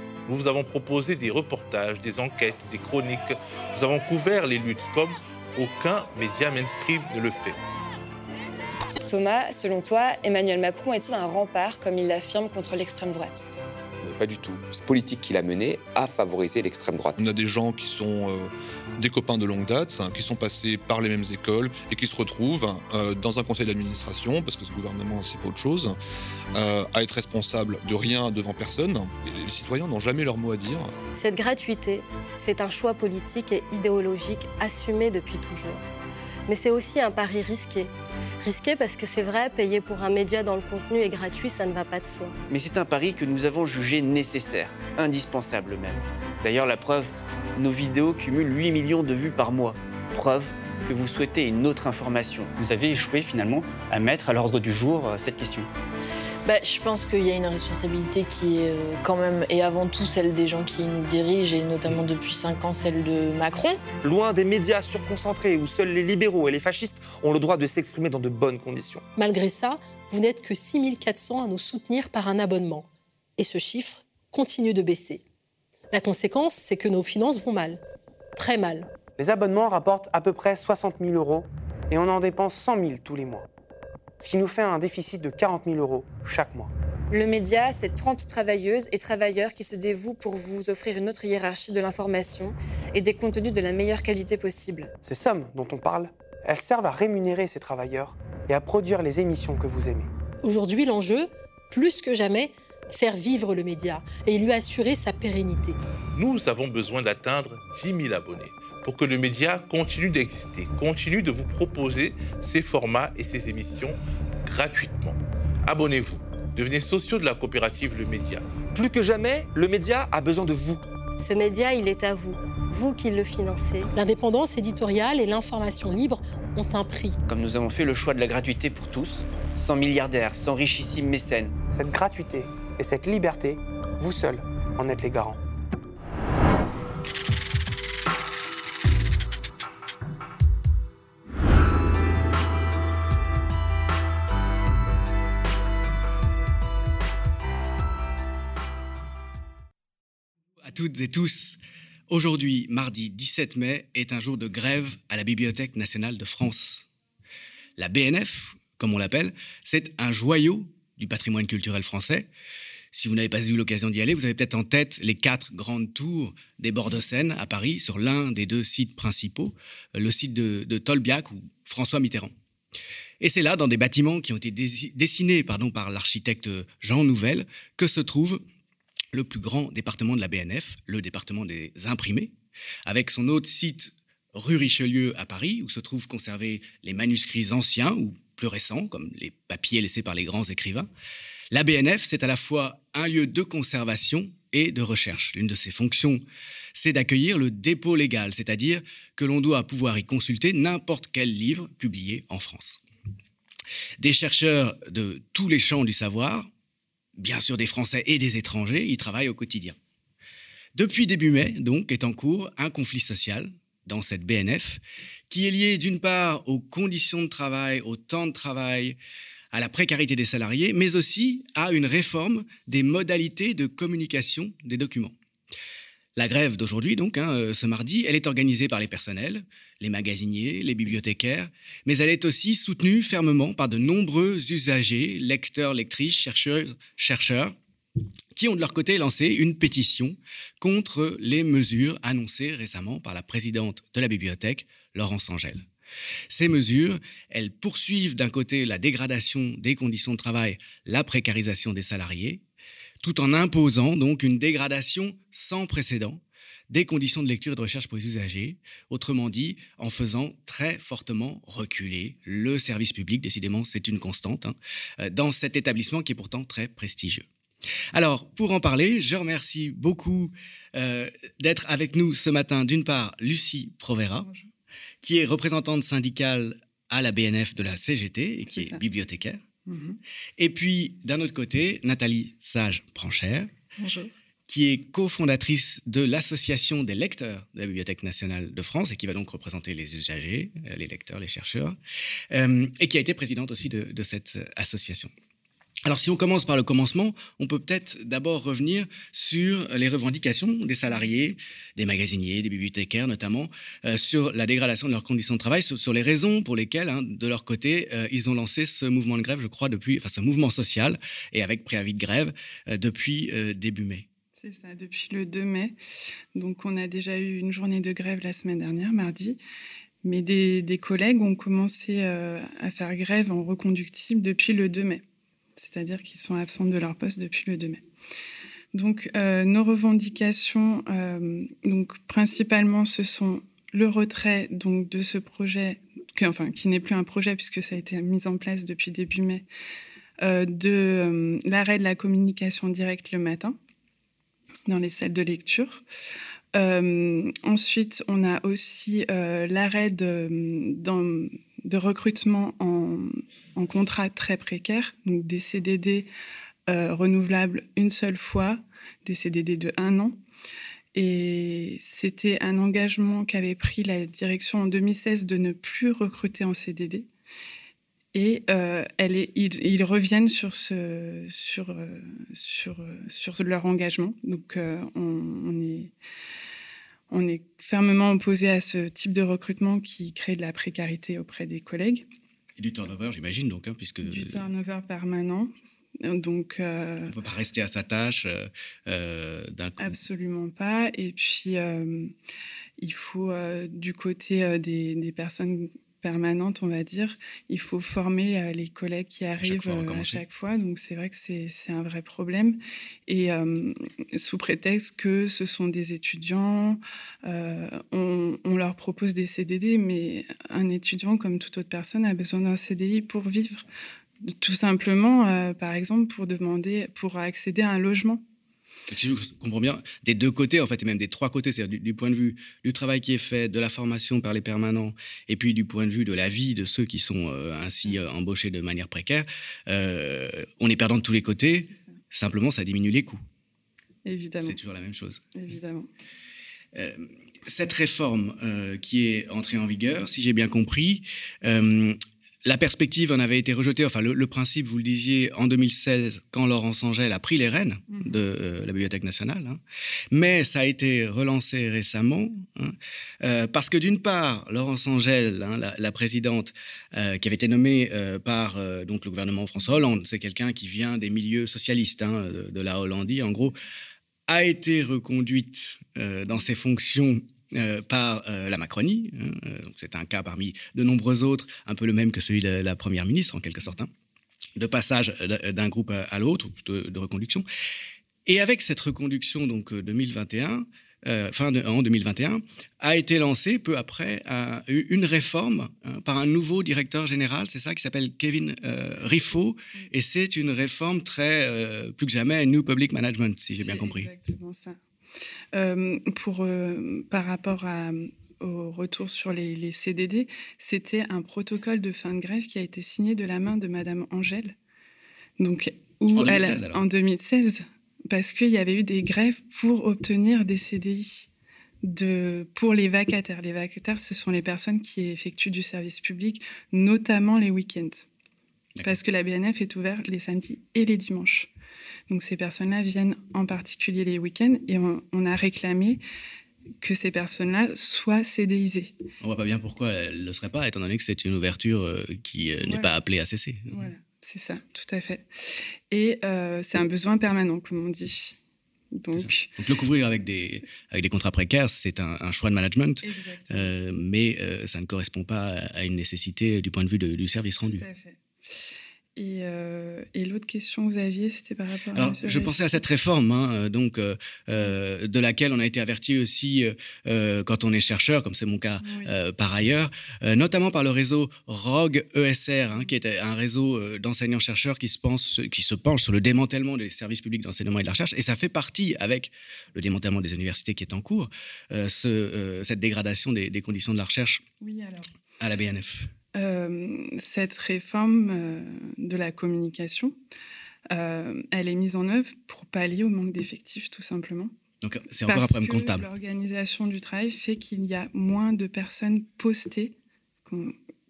Nous vous avons proposé des reportages, des enquêtes, des chroniques. Nous avons couvert les luttes comme aucun média mainstream ne le fait. Thomas, selon toi, Emmanuel Macron est-il un rempart, comme il l'affirme, contre l'extrême droite? Pas du tout. Cette politique qu'il a menée a favorisé l'extrême droite. On a des gens qui sont euh, des copains de longue date, hein, qui sont passés par les mêmes écoles et qui se retrouvent euh, dans un conseil d'administration, parce que ce gouvernement, c'est pas autre chose, euh, à être responsable de rien devant personne. Les citoyens n'ont jamais leur mot à dire. Cette gratuité, c'est un choix politique et idéologique assumé depuis toujours. Mais c'est aussi un pari risqué Risqué parce que c'est vrai, payer pour un média dans le contenu est gratuit, ça ne va pas de soi. Mais c'est un pari que nous avons jugé nécessaire, indispensable même. D'ailleurs, la preuve, nos vidéos cumulent 8 millions de vues par mois. Preuve que vous souhaitez une autre information. Vous avez échoué finalement à mettre à l'ordre du jour euh, cette question. Bah, je pense qu'il y a une responsabilité qui est euh, quand même, et avant tout celle des gens qui nous dirigent, et notamment depuis 5 ans celle de Macron. Loin des médias surconcentrés où seuls les libéraux et les fascistes ont le droit de s'exprimer dans de bonnes conditions. Malgré ça, vous n'êtes que 6400 à nous soutenir par un abonnement. Et ce chiffre continue de baisser. La conséquence, c'est que nos finances vont mal. Très mal. Les abonnements rapportent à peu près 60 000 euros et on en dépense 100 000 tous les mois ce qui nous fait un déficit de 40 000 euros chaque mois. Le média, c'est 30 travailleuses et travailleurs qui se dévouent pour vous offrir une autre hiérarchie de l'information et des contenus de la meilleure qualité possible. Ces sommes dont on parle, elles servent à rémunérer ces travailleurs et à produire les émissions que vous aimez. Aujourd'hui, l'enjeu, plus que jamais, faire vivre le média et lui assurer sa pérennité. Nous avons besoin d'atteindre 10 000 abonnés pour que le média continue d'exister, continue de vous proposer ces formats et ces émissions gratuitement. Abonnez-vous, devenez sociaux de la coopérative Le Média. Plus que jamais, le média a besoin de vous. Ce média, il est à vous, vous qui le financez. L'indépendance éditoriale et l'information libre ont un prix. Comme nous avons fait le choix de la gratuité pour tous, sans milliardaires, sans richissimes mécènes. Cette gratuité et cette liberté, vous seuls en êtes les garants. Toutes et tous. Aujourd'hui, mardi 17 mai, est un jour de grève à la Bibliothèque nationale de France. La BNF, comme on l'appelle, c'est un joyau du patrimoine culturel français. Si vous n'avez pas eu l'occasion d'y aller, vous avez peut-être en tête les quatre grandes tours des bords de Seine à Paris, sur l'un des deux sites principaux, le site de, Tolbiac ou François Mitterrand. Et c'est là, dans des bâtiments qui ont été dessinés pardon, par l'architecte Jean Nouvel, que se trouve le plus grand département de la BNF, le département des imprimés, avec son autre site rue Richelieu à Paris, où se trouvent conservés les manuscrits anciens ou plus récents, comme les papiers laissés par les grands écrivains. La BNF, c'est à la fois un lieu de conservation et de recherche. L'une de ses fonctions, c'est d'accueillir le dépôt légal, c'est-à-dire que l'on doit pouvoir y consulter n'importe quel livre publié en France. Des chercheurs de tous les champs du savoir bien sûr des Français et des étrangers, y travaillent au quotidien. Depuis début mai, donc, est en cours un conflit social dans cette BNF qui est lié d'une part aux conditions de travail, au temps de travail, à la précarité des salariés, mais aussi à une réforme des modalités de communication des documents. La grève d'aujourd'hui, donc, hein, euh, ce mardi, elle est organisée par les personnels, les magasiniers, les bibliothécaires, mais elle est aussi soutenue fermement par de nombreux usagers, lecteurs, lectrices, chercheurs, chercheurs, qui ont de leur côté lancé une pétition contre les mesures annoncées récemment par la présidente de la bibliothèque, Laurence Angèle. Ces mesures, elles poursuivent d'un côté la dégradation des conditions de travail, la précarisation des salariés, tout en imposant donc une dégradation sans précédent des conditions de lecture et de recherche pour les usagers, autrement dit, en faisant très fortement reculer le service public, décidément c'est une constante, hein, euh, dans cet établissement qui est pourtant très prestigieux. Alors, pour en parler, je remercie beaucoup euh, d'être avec nous ce matin, d'une part, Lucie Provera, qui est représentante syndicale à la BNF de la CGT et qui est, bibliothécaire. Et puis, d'un autre côté, Nathalie Sage-Pranchère. Bonjour qui est cofondatrice de l'Association des lecteurs de la Bibliothèque nationale de France et qui va donc représenter les usagers, euh, les lecteurs, les chercheurs, euh, et qui a été présidente aussi de, cette association. Alors si on commence par le commencement, on peut peut-être d'abord revenir sur les revendications des salariés, des magasiniers, des bibliothécaires notamment, euh, sur la dégradation de leurs conditions de travail, sur, les raisons pour lesquelles, hein, de leur côté, euh, ils ont lancé ce mouvement de grève, je crois, depuis, enfin ce mouvement social et avec préavis de grève euh, depuis début mai. C'est ça, depuis le 2 mai. Donc on a déjà eu une journée de grève la semaine dernière, mardi. Mais des, des collègues ont commencé à faire grève en reconductible depuis le 2 mai c'est-à-dire qu'ils sont absents de leur poste depuis le 2 mai. Donc, euh, nos revendications, euh, donc principalement, ce sont le retrait donc de ce projet, qui n'est plus un projet puisque ça a été mis en place depuis début mai, euh, de l'arrêt de la communication directe le matin dans les salles de lecture. ensuite, on a aussi l'arrêt de, de recrutement en, en contrat très précaire, donc des CDD euh, renouvelables une seule fois, des CDD de un an. Et c'était un engagement qu'avait pris la direction en 2016 de ne plus recruter en CDD. Et euh, elle est, ils, reviennent sur, ce, sur, euh, sur, sur leur engagement. Donc on, est, on est fermement opposé à ce type de recrutement qui crée de la précarité auprès des collègues. Et du turnover, j'imagine, donc, hein, puisque... Du turnover permanent. Donc, euh, on ne peut pas rester à sa tâche euh, euh, d'un coup. Absolument pas. Et puis, il faut, du côté des, des, personnes permanente, on va dire. Il faut former euh, les collègues qui arrivent euh, à chaque fois. Donc c'est vrai que c'est un vrai problème. Et euh, sous prétexte que ce sont des étudiants, on, leur propose des CDD, mais un étudiant, comme toute autre personne, a besoin d'un CDI pour vivre. Tout simplement, par exemple, pour demander, pour accéder à un logement si je comprends bien, des deux côtés, en fait, et même des trois côtés, c'est-à-dire du, point de vue du travail qui est fait, de la formation par les permanents, et puis du point de vue de la vie de ceux qui sont euh, ainsi euh, embauchés de manière précaire, euh, on est perdant de tous les côtés. Simplement, ça diminue les coûts. Évidemment. C'est toujours la même chose. Évidemment. cette réforme qui est entrée en vigueur, si j'ai bien compris, la perspective en avait été rejetée, enfin le, principe, vous le disiez, en 2016, quand Laurence Angèle a pris les rênes mhm. de euh, la Bibliothèque nationale. Hein. Mais ça a été relancé récemment, hein, euh, parce que d'une part, Laurence Angèle, hein, la, présidente, euh, qui avait été nommée par donc le gouvernement François Hollande, c'est quelqu'un qui vient des milieux socialistes de, de, la Hollandie, en gros, a été reconduite dans ses fonctions euh, par euh, la Macronie. Hein, euh, c'est un cas parmi de nombreux autres, un peu le même que celui de la Première ministre, en quelque sorte, hein, de passage d'un groupe à, l'autre, de, de, reconduction. Et avec cette reconduction, donc 2021, fin en 2021, a été lancée peu après une réforme hein, par un nouveau directeur général, c'est ça, qui s'appelle Kevin Riffaut, et c'est une réforme très, plus que jamais, New Public Management, si j'ai bien compris. Exactement ça. Euh, pour, euh, par rapport au retour sur les, CDD, c'était un protocole de fin de grève qui a été signé de la main de Madame Angèle. Donc, où en 2016, en 2016 parce qu'il y avait eu des grèves pour obtenir des CDI. De, pour les vacataires. Les vacataires, ce sont les personnes qui effectuent du service public, notamment les week-ends. Parce que la BNF est ouverte les samedis et les dimanches. Donc ces personnes-là viennent en particulier les week-ends et on, a réclamé que ces personnes-là soient CDIsées. On voit pas bien pourquoi elles ne le seraient pas, étant donné que c'est une ouverture euh, qui euh, n'est pas appelée à cesser. Voilà, c'est ça, tout à fait. Et euh, c'est un besoin permanent, comme on dit. Donc, le couvrir avec des, avec des contrats précaires, c'est un, choix de management, mais ça ne correspond pas à une nécessité du point de vue du service rendu. Tout à fait. Euh, et, l'autre question que vous aviez, c'était par rapport à. je pensais à cette réforme, hein, euh, donc euh, de laquelle on a été averti aussi quand on est chercheur, comme c'est mon cas par ailleurs, notamment par le réseau ROG ESR, hein, qui est un réseau d'enseignants chercheurs qui se pense, qui se penche sur le démantèlement des services publics d'enseignement et de la recherche, et ça fait partie avec le démantèlement des universités qui est en cours, ce, cette dégradation des, des, conditions de la recherche à la BNF. Euh, cette réforme euh, de la communication, euh, elle est mise en œuvre pour pallier au manque d'effectifs, tout simplement. Donc c'est encore un problème comptable. L'organisation du travail fait qu'il y a moins de personnes postées,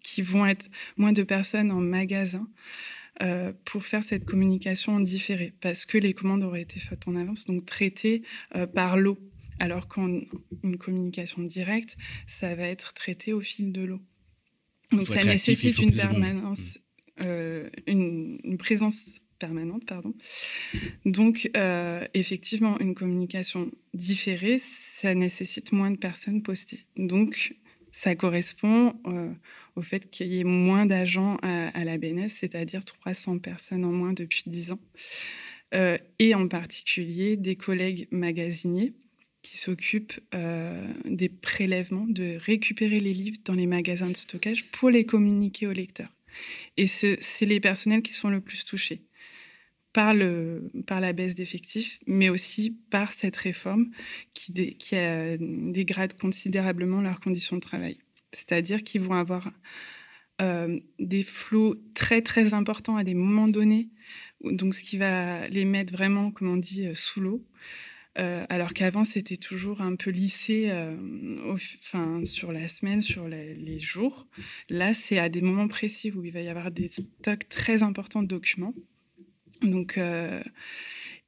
qui vont être moins de personnes en magasin. pour faire cette communication en différé, parce que les commandes auraient été faites en avance, donc traitées par l'eau. Alors qu'en une communication directe, ça va être traité au fil de l'eau. Donc ça nécessite une permanence, mmh. une, une, présence permanente, pardon. Donc, euh, effectivement, une communication différée, ça nécessite moins de personnes postées. Donc, ça correspond euh, au fait qu'il y ait moins d'agents à, la BNS, c'est-à-dire 300 personnes en moins depuis 10 ans. Euh, et en particulier des collègues magasiniers qui s'occupent des prélèvements, de récupérer les livres dans les magasins de stockage pour les communiquer aux lecteurs. Et c'est les personnels qui sont le plus touchés par, le, par la baisse d'effectifs, mais aussi par cette réforme qui, qui dégrade considérablement leurs conditions de travail. C'est-à-dire qu'ils vont avoir euh, des flots très très importants à des moments donnés, donc ce qui va les mettre vraiment, comme on dit, euh, sous l'eau. Euh, alors qu'avant, c'était toujours un peu lissé enfin, sur la semaine, sur les, les jours. Là, c'est à des moments précis où il va y avoir des stocks très importants de documents. Donc, euh,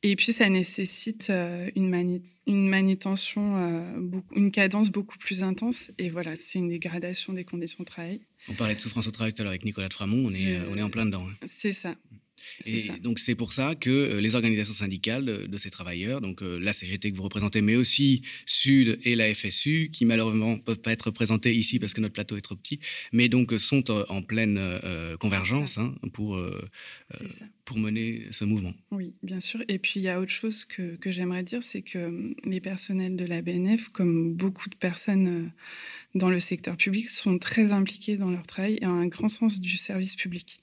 et puis, ça nécessite euh, une, une, manutention, euh, beaucoup, une cadence beaucoup plus intense. Et voilà, c'est une dégradation des conditions de travail. On parlait de souffrance au travail tout à l'heure avec Nicolas de Framont, on est, on est en plein dedans. Hein. C'est ça. Et donc c'est pour ça que euh, les organisations syndicales de, ces travailleurs, donc euh, la CGT que vous représentez, mais aussi Sud et la FSU, qui malheureusement peuvent pas être représentées ici parce que notre plateau est trop petit, mais donc sont euh, en pleine convergence hein, pour pour mener ce mouvement. Oui, bien sûr. Et puis il y a autre chose que, que j'aimerais dire, c'est que les personnels de la BNF, comme beaucoup de personnes dans le secteur public sont très impliqués dans leur travail et ont un grand sens du service public.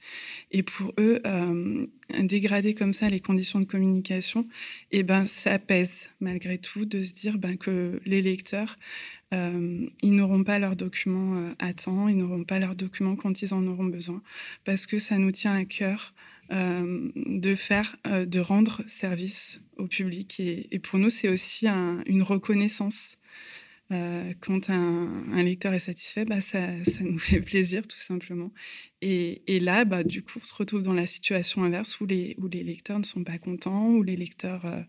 Et pour eux, euh, dégrader comme ça les conditions de communication, eh ben, ça pèse malgré tout de se dire ben, que les lecteurs, euh, ils n'auront pas leurs documents euh, à temps, ils n'auront pas leurs documents quand ils en auront besoin, parce que ça nous tient à cœur de faire, de rendre service au public. Et, pour nous, c'est aussi une reconnaissance euh, quand un, lecteur est satisfait, bah, ça, nous fait plaisir tout simplement. Et, là, bah, du coup, on se retrouve dans la situation inverse où les, où les lecteurs ne sont pas contents, où les lecteurs euh,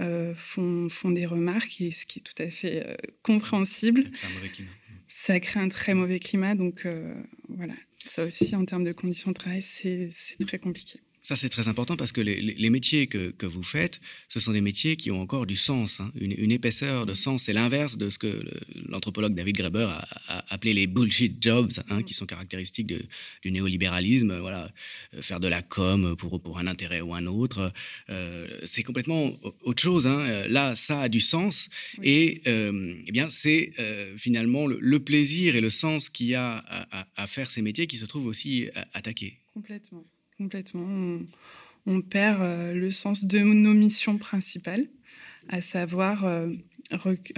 euh, font, font, des remarques, et ce qui est tout à fait compréhensible. Ça crée un très mauvais climat. Donc voilà, ça aussi, en termes de conditions de travail, c'est très compliqué. Ça, c'est très important parce que les, métiers que, que, vous faites, ce sont des métiers qui ont encore du sens, hein. une, épaisseur de sens. C'est l'inverse de ce que l'anthropologue David Graeber a, appelé les bullshit jobs, hein, qui sont caractéristiques du néolibéralisme. Voilà, euh, faire de la com pour, pour un intérêt ou un autre, euh, c'est complètement autre chose. Hein. Là, ça a du sens et euh, eh bien, c'est finalement le, plaisir et le sens qu'il y a à, à faire ces métiers qui se trouvent aussi attaqués. Complètement. Complètement. On, perd euh, le sens de nos missions principales, à savoir euh,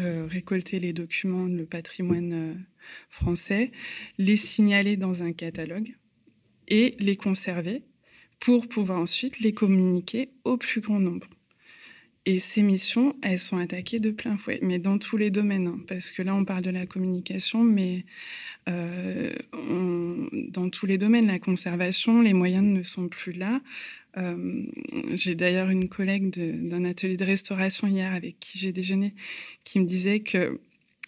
euh, récolter les documents, le patrimoine français, les signaler dans un catalogue et les conserver pour pouvoir ensuite les communiquer au plus grand nombre. Et ces missions, elles sont attaquées de plein fouet, mais dans tous les domaines, hein, parce que là, on parle de la communication, mais euh, dans tous les domaines, la conservation, les moyens ne sont plus là. Euh, j'ai d'ailleurs une collègue d'un atelier de restauration hier avec qui j'ai déjeuné qui me disait que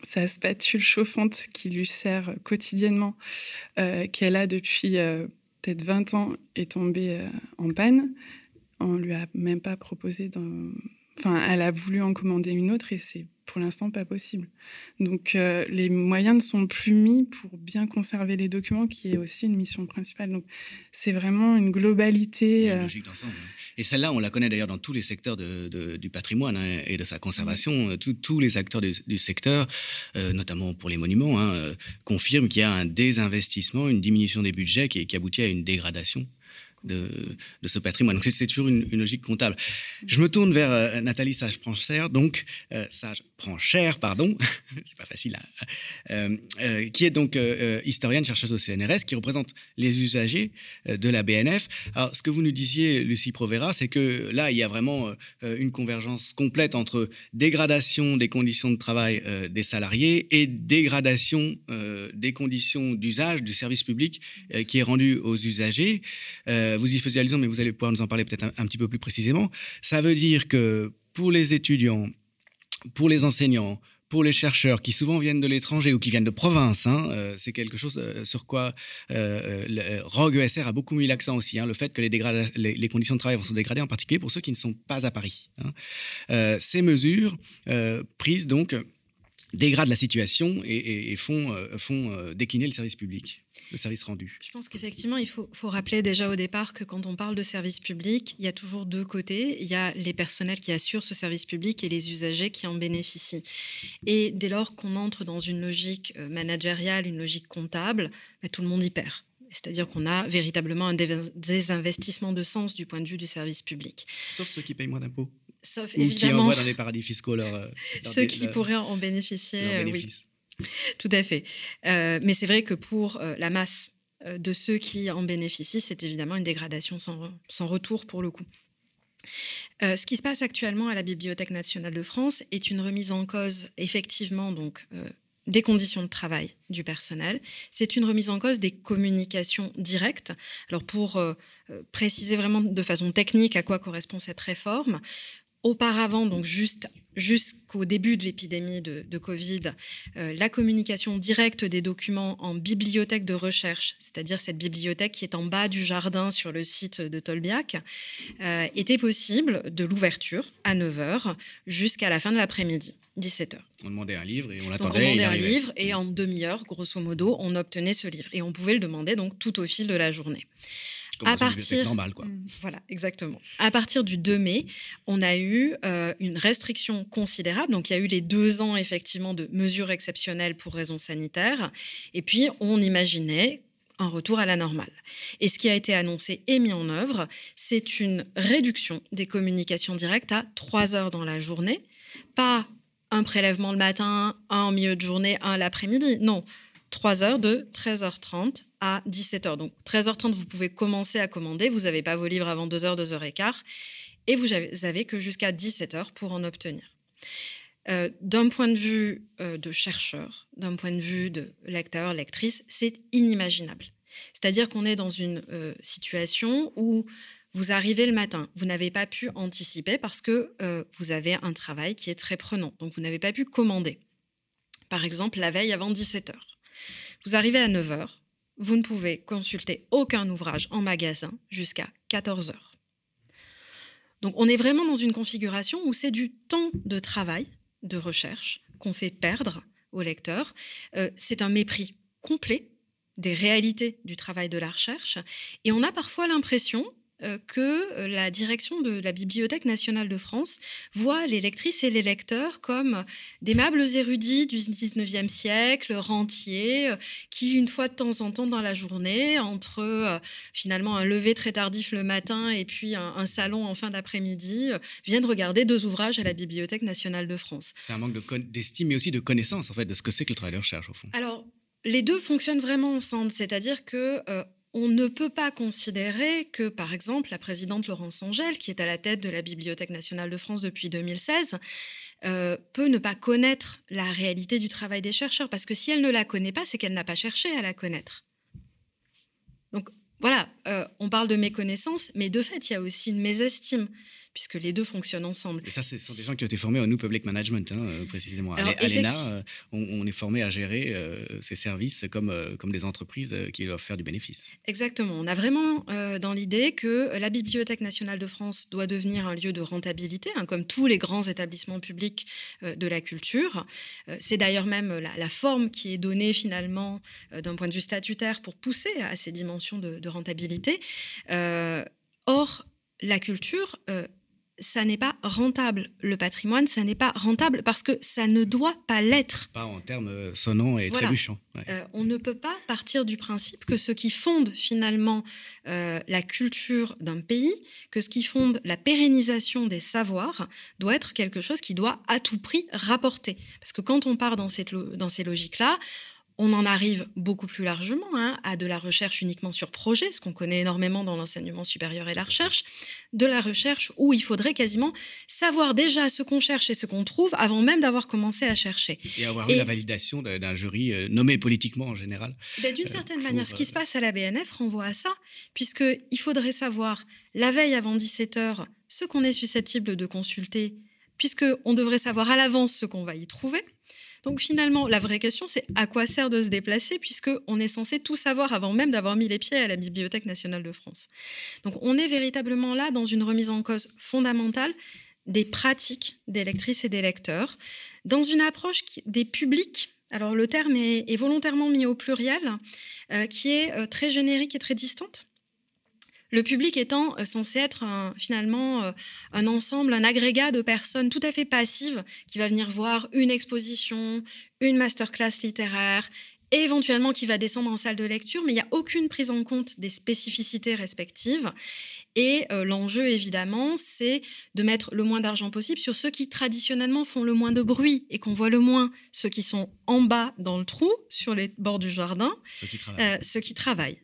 sa spatule chauffante qui lui sert quotidiennement, euh, qu'elle a depuis peut-être 20 ans, est tombée en panne. On lui a même pas proposé Enfin, elle a voulu en commander une autre et c'est pour l'instant pas possible. Donc euh, les moyens ne sont plus mis pour bien conserver les documents, qui est aussi une mission principale. Donc c'est vraiment une globalité. Une euh, logique d'ensemble. Et celle-là, on la connaît d'ailleurs dans tous les secteurs du patrimoine hein, et de sa conservation. tous les acteurs du, secteur, euh, notamment pour les monuments, hein, confirment qu'il y a un désinvestissement, une diminution des budgets qui, qui aboutit à une dégradation de, ce patrimoine. Donc c'est toujours une, logique comptable. Je me tourne vers euh, Nathalie Sage-Prancher. Donc, euh, Sage, prend cher, pardon, c'est pas facile, hein, euh, euh, qui est donc euh, historienne, chercheuse au CNRS, qui représente les usagers de la BNF. Alors, ce que vous nous disiez, Lucie Provera, c'est que là, il y a vraiment une convergence complète entre dégradation des conditions de travail des salariés et dégradation des conditions d'usage du service public qui est rendu aux usagers. vous y faisiez allusion, mais vous allez pouvoir nous en parler peut-être un petit peu plus précisément. Ça veut dire que pour les étudiants, pour les enseignants, pour les chercheurs qui souvent viennent de l'étranger ou qui viennent de province, hein, euh, c'est quelque chose euh, sur quoi euh, Rogue ESR a beaucoup mis l'accent aussi, hein, le fait que les, les, conditions de travail vont se dégrader, en particulier pour ceux qui ne sont pas à Paris. Hein. ces mesures prises donc dégradent la situation et, font, euh, font euh, décliner le service public, le service rendu. Je pense qu'effectivement, il faut, faut, rappeler déjà au départ que quand on parle de service public, il y a toujours deux côtés. Il y a les personnels qui assurent ce service public et les usagers qui en bénéficient. Et dès lors qu'on entre dans une logique euh, managériale, une logique comptable, bah, tout le monde y perd. C'est-à-dire qu'on a véritablement un désinvestissement de sens du point de vue du service public. Sauf ceux qui payent moins d'impôts. Sauf Ou évidemment. qui envoient dans les paradis fiscaux leur, euh, ceux qui pourraient en bénéficier. Euh, oui. Tout à fait. Euh, mais c'est vrai que pour la masse de ceux qui en bénéficient, c'est évidemment une dégradation sans, sans, retour pour le coup. ce qui se passe actuellement à la Bibliothèque nationale de France est une remise en cause, effectivement, donc des conditions de travail du personnel. C'est une remise en cause des communications directes. Alors pour préciser vraiment de façon technique à quoi correspond cette réforme, Auparavant, donc juste jusqu'au début de l'épidémie de, Covid, euh, la communication directe des documents en bibliothèque de recherche, c'est-à-dire cette bibliothèque qui est en bas du jardin sur le site de Tolbiac, euh, était possible de l'ouverture à 9h jusqu'à la fin de l'après-midi. 17h. On demandait un livre et on l'attendait. On demandait un livre et en demi-heure, grosso modo, on obtenait ce livre. Et on pouvait le demander donc tout au fil de la journée à partir quoi. Mm, voilà, exactement. À partir du 2 mai, on a eu euh, une restriction considérable. Donc, il y a eu les deux ans effectivement de mesures exceptionnelles pour raisons sanitaires. Et puis, on imaginait un retour à la normale. Et ce qui a été annoncé et mis en œuvre, c'est une réduction des communications directes à 3 heures dans la journée, pas un prélèvement le matin, un en milieu de journée, un l'après-midi. Non, 3 heures de 13h30 à 17h. Donc 13h30, vous pouvez commencer à commander. Vous n'avez pas vos livres avant 2h, 2h15. Et vous n'avez que jusqu'à 17h pour en obtenir. Euh, d'un point de vue euh, de chercheur, d'un point de vue de lecteur, lectrice, c'est inimaginable. C'est-à-dire qu'on est dans une euh, situation où vous arrivez le matin, vous n'avez pas pu anticiper parce que vous avez un travail qui est très prenant. Donc vous n'avez pas pu commander. Par exemple, la veille avant 17h. Vous arrivez à 9h, vous ne pouvez consulter aucun ouvrage en magasin jusqu'à 14 heures. Donc on est vraiment dans une configuration où c'est du temps de travail, de recherche, qu'on fait perdre au lecteur. Euh, c'est un mépris complet des réalités du travail de la recherche. Et on a parfois l'impression que euh, la direction de la Bibliothèque nationale de France voit les lectrices et les lecteurs comme d'aimables érudits du 19e siècle, rentiers, euh, qui, une fois de temps en temps dans la journée, entre finalement un lever très tardif le matin et puis un, salon en fin d'après-midi, viennent regarder deux ouvrages à la Bibliothèque nationale de France. C'est un manque d'estime, mais aussi de connaissance, en fait, de ce que c'est que le travail de recherche, au fond. Alors, les deux fonctionnent vraiment ensemble, c'est-à-dire que on ne peut pas considérer que, par exemple, la présidente Laurence Angèle, qui est à la tête de la Bibliothèque nationale de France depuis 2016, euh, peut ne pas connaître la réalité du travail des chercheurs, parce que si elle ne la connaît pas, c'est qu'elle n'a pas cherché à la connaître. Donc voilà, euh, on parle de méconnaissance, mais de fait, il y a aussi une mésestime puisque les deux fonctionnent ensemble. Et ça, ce sont des gens qui ont été formés au New Public Management, hein, euh, précisément. à l'ENA, euh, on, est formé à gérer euh, ces services comme, comme des entreprises qui doivent faire du bénéfice. Exactement. On a vraiment dans l'idée que la Bibliothèque nationale de France doit devenir un lieu de rentabilité, hein, comme tous les grands établissements publics de la culture. C'est d'ailleurs même la, forme qui est donnée finalement d'un point de vue statutaire pour pousser à ces dimensions de, de rentabilité. or, la culture ça n'est pas rentable. Le patrimoine, ça n'est pas rentable parce que ça ne doit pas l'être. Pas en termes euh, sonnants et Voilà. trébuchants. ouais. Euh, on ne peut pas partir du principe que ce qui fonde finalement euh, la culture d'un pays, que ce qui fonde la pérennisation des savoirs, doit être quelque chose qui doit à tout prix rapporter. Parce que quand on part dans, cette dans ces logiques-là, on en arrive beaucoup plus largement hein, à de la recherche uniquement sur projet, ce qu'on connaît énormément dans l'enseignement supérieur et la recherche, de la recherche où il faudrait quasiment savoir déjà ce qu'on cherche et ce qu'on trouve avant même d'avoir commencé à chercher. Et avoir eu la validation d'un jury euh, nommé politiquement en général. Ben, D'une Euh, certaine pour, manière, ce qui euh, se passe à la BNF renvoie à ça, puisqu'il faudrait savoir la veille avant 17 heures ce qu'on est susceptible de consulter, puisqu'on devrait savoir à l'avance ce qu'on va y trouver. Donc finalement, la vraie question, c'est à quoi sert de se déplacer, puisqu'on est censé tout savoir avant même d'avoir mis les pieds à la Bibliothèque nationale de France. Donc on est véritablement là dans une remise en cause fondamentale des pratiques des lectrices et des lecteurs, dans une approche des publics. Alors le terme est, est volontairement mis au pluriel, euh, qui est euh, très générique et très distante. Le public étant euh, censé être un- finalement euh, un ensemble, un agrégat de personnes tout à fait passives qui va venir voir une exposition, une masterclass littéraire, et éventuellement qui va descendre en salle de lecture, mais il n'y a aucune prise en compte des spécificités respectives. Et euh, l'enjeu, évidemment, c'est de mettre le moins d'argent possible sur ceux qui traditionnellement font le moins de bruit et qu'on voit le moins, ceux qui sont en bas dans le trou, sur les bords du jardin, Ceux qui travaillent. euh, ceux qui travaillent.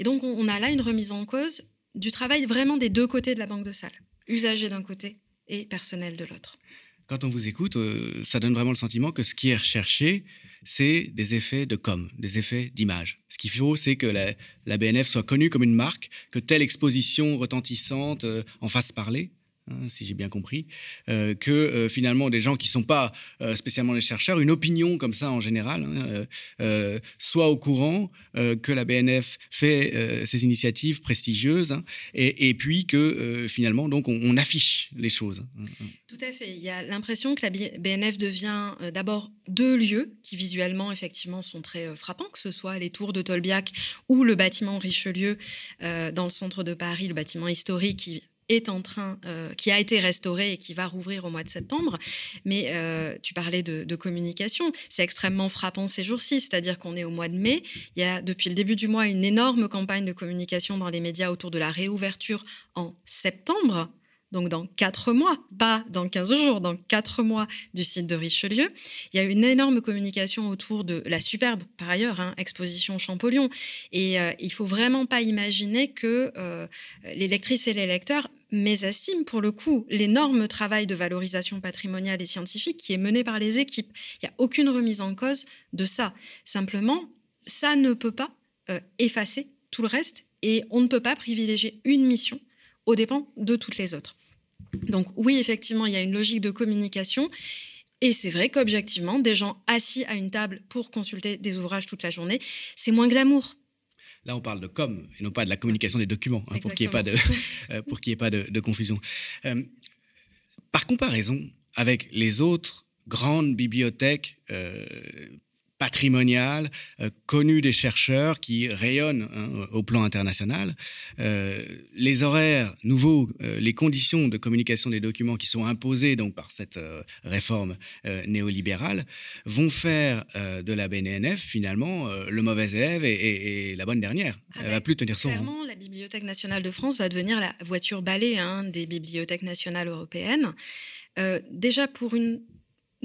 Et donc, on, a là une remise en cause du travail vraiment des deux côtés de la banque de salle, usagers d'un côté et personnel de l'autre. Quand on vous écoute, euh, ça donne vraiment le sentiment que ce qui est recherché, c'est des effets de com, des effets d'image. Ce qu'il faut, c'est que la, la BNF soit connue comme une marque, que telle exposition retentissante euh, en fasse parler. Hein, si j'ai bien compris, euh, que euh, finalement des gens qui ne sont pas euh, spécialement les chercheurs, une opinion comme ça en général, hein, soit au courant que la BNF fait ces initiatives prestigieuses, hein, et, puis que finalement donc on, on affiche les choses. hein. Tout à fait. Il y a l'impression que la BNF devient d'abord deux lieux qui visuellement effectivement sont très frappants, que ce soit les tours de Tolbiac ou le bâtiment Richelieu dans le centre de Paris, le bâtiment historique qui est en train, euh, qui a été restauré et qui va rouvrir au mois de septembre. Mais euh, tu parlais de, communication, c'est extrêmement frappant ces jours-ci, c'est-à-dire qu'on est au mois de mai, il y a depuis le début du mois une énorme campagne de communication dans les médias autour de la réouverture en septembre donc dans quatre mois, pas dans 15 jours, dans quatre mois du site de Richelieu. Il y a une énorme communication autour de la superbe, par ailleurs, hein, exposition Champollion. Et euh, il faut vraiment pas imaginer que euh, les lectrices et les lecteurs mésestiment pour le coup l'énorme travail de valorisation patrimoniale et scientifique qui est mené par les équipes. Il n'y a aucune remise en cause de ça. Simplement, ça ne peut pas euh, effacer tout le reste et on ne peut pas privilégier une mission aux dépens de toutes les autres. Donc oui, effectivement, il y a une logique de communication. Et c'est vrai qu'objectivement, des gens assis à une table pour consulter des ouvrages toute la journée, c'est moins glamour. Là, on parle de com et non pas de la communication des documents, hein, pour qu'il n'y ait pas de, euh, pour qu'il y ait pas de, de confusion. Euh, par comparaison avec les autres grandes bibliothèques euh, patrimoniales, euh, connues des chercheurs qui rayonnent hein, au plan international, euh, les horaires nouveaux, euh, les conditions de communication des documents qui sont imposées donc par cette euh, réforme euh, néolibérale vont faire de la BNF finalement le mauvais élève et, et- et la bonne dernière. Elle va plus tenir son rang. Clairement, la Bibliothèque nationale de France va devenir la voiture balai hein, des bibliothèques nationales européennes. Euh, déjà pour une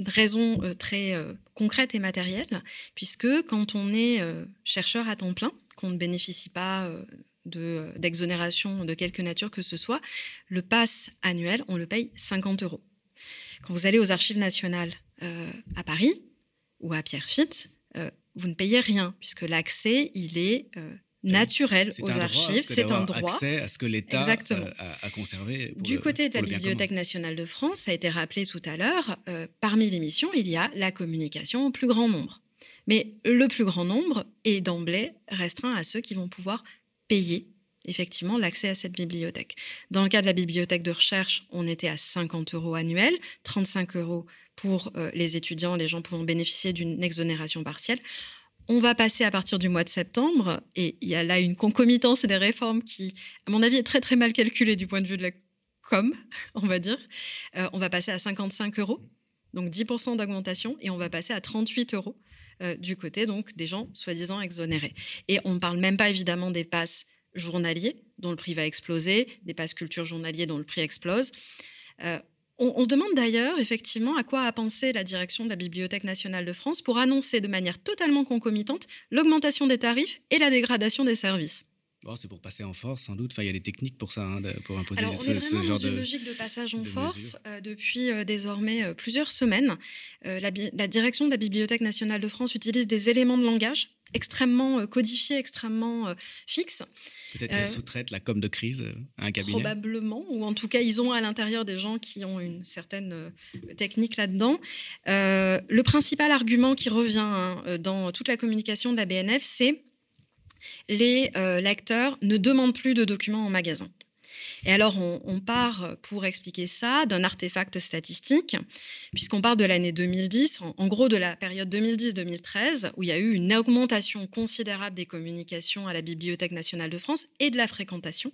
raison euh, très euh, concrète et matérielle, puisque quand on est euh, chercheur à temps plein, qu'on ne bénéficie pas de, d'exonération de quelque nature que ce soit, le pass annuel, on le paye 50 euros. Quand vous allez aux archives nationales à Paris ou à Pierrefitte, euh, vous ne payez rien, puisque l'accès, il est naturel aux archives, c'est un droit. accès à ce que l'État euh, a, a conservé. pour Du côté de la Bibliothèque nationale de France, ça a été rappelé tout à l'heure, euh, parmi les missions, il y a la communication au plus grand nombre. Mais le plus grand nombre est d'emblée restreint à ceux qui vont pouvoir payer effectivement l'accès à cette bibliothèque. Dans le cas de la bibliothèque de recherche, on était à 50 euros annuels, 35 euros pour euh, les étudiants, les gens pouvant bénéficier d'une exonération partielle. On va passer à partir du mois de septembre, et il y a là une concomitance et des réformes qui, à mon avis, est très très mal calculée du point de vue de la com, on va dire. Euh, on va passer à 55 euros, donc 10% d'augmentation, et on va passer à 38 euros euh, du côté donc des gens soi-disant exonérés. Et on ne parle même pas évidemment des passes journaliers dont le prix va exploser, des passes culture journaliers dont le prix explose. Euh, on, on, se demande d'ailleurs effectivement à quoi a pensé la direction de la Bibliothèque nationale de France pour annoncer de manière totalement concomitante l'augmentation des tarifs et la dégradation des services c'est pour passer en force, sans doute. Enfin, il y a des techniques pour ça, hein, pour imposer Alors, on ce, est vraiment genre dans une de, logique de passage en force euh, depuis euh, désormais euh, plusieurs semaines. La, la, direction de la Bibliothèque nationale de France utilise des éléments de langage extrêmement euh, codifiés, extrêmement euh, fixes. Peut-être qu'ils sous-traitent la com de crise à un cabinet. Probablement, ou en tout cas, ils ont à l'intérieur des gens qui ont une certaine technique là-dedans. le principal argument qui revient hein, dans toute la communication de la BNF, c'est les euh, lecteurs ne demandent plus de documents en magasin. Et alors, on, on, part, pour expliquer ça, d'un artefact statistique, puisqu'on part de l'année 2010, en, en, gros de la période 2010-2013, où il y a eu une augmentation considérable des communications à la Bibliothèque nationale de France et de la fréquentation,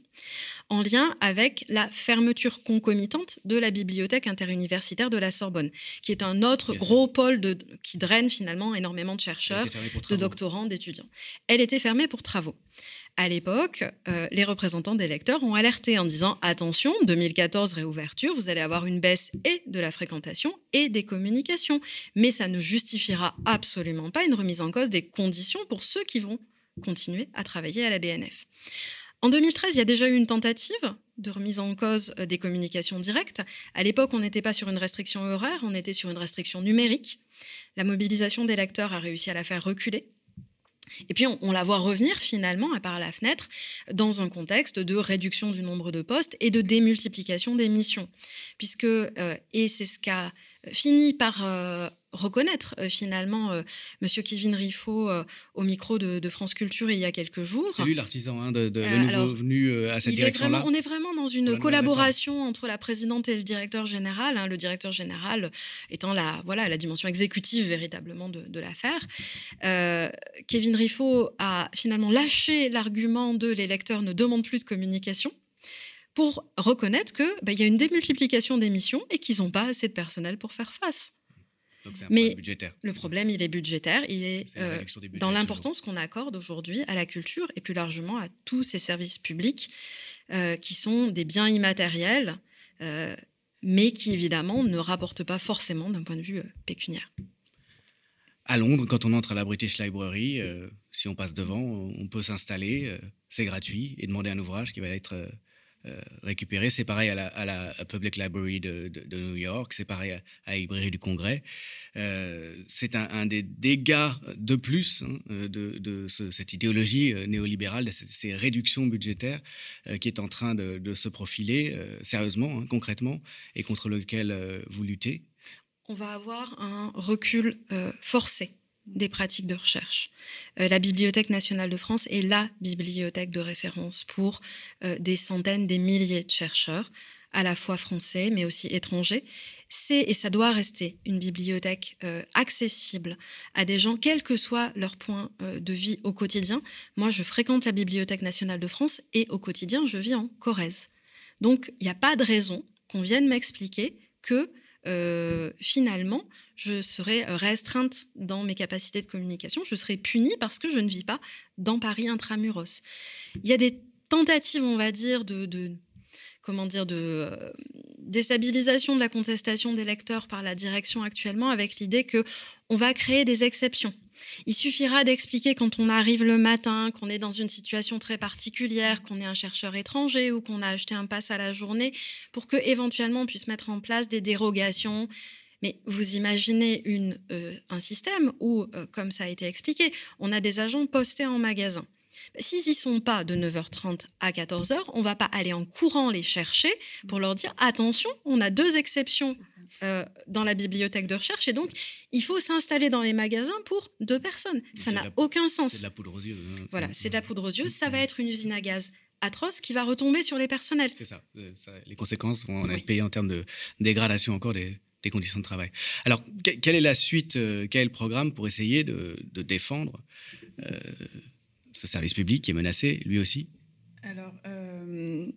en lien avec la fermeture concomitante de la Bibliothèque interuniversitaire de la Sorbonne, qui est un autre gros pôle de, qui draine finalement énormément de chercheurs, de doctorants, d'étudiants. Elle était fermée pour travaux. À l'époque, euh, les représentants des lecteurs ont alerté en disant attention, 2014 réouverture, vous allez avoir une baisse et de la fréquentation et des communications, mais ça ne justifiera absolument pas une remise en cause des conditions pour ceux qui vont continuer à travailler à la BNF. En 2013, il y a déjà eu une tentative de remise en cause des communications directes. À l'époque, on n'était pas sur une restriction horaire, on était sur une restriction numérique. La mobilisation des lecteurs a réussi à la faire reculer. Et puis on, la voit revenir finalement à part la fenêtre dans un contexte de réduction du nombre de postes et de démultiplication des missions. Puisque, euh, et c'est ce qu'a fini par euh, reconnaître euh, finalement euh, Monsieur Kevin Riffaut euh, au micro de, de, France Culture il y a quelques jours. C'est lui l'artisan hein, de, de le nouveau alors, venu à cette direction-là. On est vraiment dans une collaboration entre la présidente et le directeur général. Hein, le directeur général étant la voilà la dimension exécutive véritablement de, de l'affaire. Kevin Riffaut a finalement lâché l'argument de les lecteurs ne demandent plus de communication pour reconnaître qu'il bah, y a une démultiplication des missions et qu'ils n'ont pas assez de personnel pour faire face. Donc un Mais budgétaire. le problème, il est budgétaire. Il est, est euh, dans l'importance qu'on accorde aujourd'hui à la culture et plus largement à tous ces services publics euh, qui sont des biens immatériels, euh, mais qui évidemment ne rapportent pas forcément d'un point de vue pécuniaire. À Londres, quand on entre à la British Library, si on passe devant, on peut s'installer, c'est gratuit, et demander un ouvrage qui va être euh, récupérer. C'est pareil à la, Public Library de, New York, c'est pareil à, la librairie du Congrès. Euh, c'est un, des dégâts de plus hein, de, de ce, cette idéologie euh, néolibérale, de ces, réductions budgétaires euh, qui est en train de, se profiler euh, sérieusement, hein, concrètement, et contre lequel euh, vous luttez. On va avoir un recul forcé des pratiques de recherche. Euh, la Bibliothèque nationale de France est la bibliothèque de référence pour euh, des centaines, des milliers de chercheurs, à la fois français mais aussi étrangers. C'est, et ça doit rester, une bibliothèque euh, accessible à des gens, quel que soit leur point de vie au quotidien. Moi, je fréquente la Bibliothèque nationale de France et au quotidien, je vis en Corrèze. Donc, il n'y a pas de raison qu'on vienne m'expliquer que euh, finalement, je serai restreinte dans mes capacités de communication, je serai punie parce que je ne vis pas dans Paris intramuros. Il y a des tentatives, on va dire, de, comment dire, de euh, déstabilisation de la contestation des lecteurs par la direction actuellement, avec l'idée que on va créer des exceptions. Il suffira d'expliquer quand on arrive le matin qu'on est dans une situation très particulière, qu'on est un chercheur étranger ou qu'on a acheté un pass à la journée pour que éventuellement on puisse mettre en place des dérogations. Mais vous imaginez euh, un système où, euh, comme ça a été expliqué, on a des agents postés en magasin. S'ils n'y sont pas de 9h30 à 14h, on ne va pas aller en courant les chercher pour leur dire attention, on a deux exceptions euh, dans la bibliothèque de recherche et donc il faut s'installer dans les magasins pour deux personnes. Ça n'a aucun sens. C'est de la poudre aux yeux. Hein. Voilà, c'est de la poudre aux yeux. Ça va être une usine à gaz atroce qui va retomber sur les personnels. C'est ça. ça. Les conséquences vont oui. être payées en termes de dégradation encore des, des conditions de travail. Alors, quelle est la suite, euh, quel est le programme pour essayer de, de défendre euh, ce service public qui est menacé, lui aussi? Alors, euh,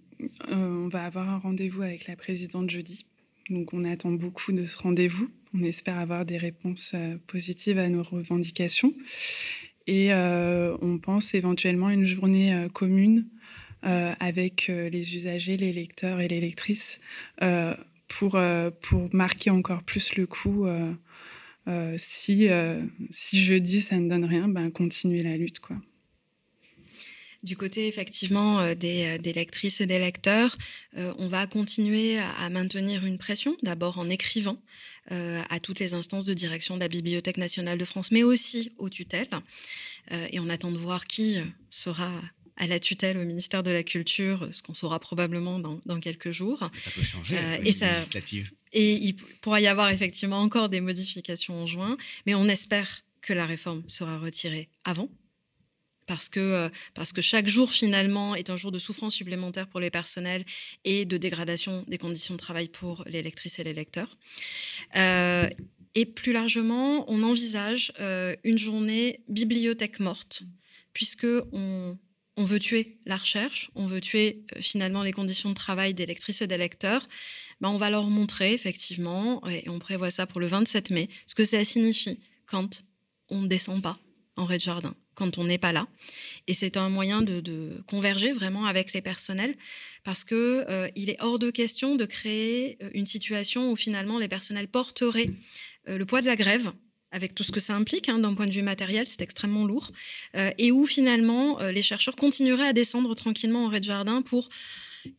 on va avoir un rendez-vous avec la présidente jeudi. Donc on attend beaucoup de ce rendez-vous. On espère avoir des réponses positives à nos revendications. Et on pense éventuellement une journée commune avec les usagers, les lecteurs et les lectrices pour, marquer encore plus le coup euh, si, euh, si jeudi, ça ne donne rien, ben, continuer la lutte. Du côté effectivement euh, des, des, lectrices et des lecteurs, on va continuer à, maintenir une pression, d'abord en écrivant à toutes les instances de direction de la Bibliothèque nationale de France, mais aussi aux tutelles. et on attend de voir qui sera à la tutelle au ministère de la Culture, ce qu'on saura probablement dans, quelques jours. Ça peut changer, euh, et ça, Et il pourra y avoir effectivement encore des modifications en juin, mais on espère que la réforme sera retirée avant. Parce que, euh, parce que chaque jour, finalement, est un jour de souffrance supplémentaire pour les personnels et de dégradation des conditions de travail pour les lectrices et les lecteurs. Euh, et plus largement, on envisage une journée bibliothèque morte, puisque on, on veut tuer la recherche, on veut tuer euh, finalement les conditions de travail des lectrices et des lecteurs, ben, on va leur montrer effectivement, et on prévoit ça pour le 27 mai, ce que ça signifie quand on ne descend pas en rez-de-jardin, quand on n'est pas là. Et c'est un moyen de, converger vraiment avec les personnels, parce qu'il euh, est hors de question de créer euh, une situation où finalement les personnels porteraient le poids de la grève avec tout ce que ça implique hein, d'un point de vue matériel, c'est extrêmement lourd, euh, et où finalement euh, les chercheurs continueraient à descendre tranquillement en rez-de-jardin pour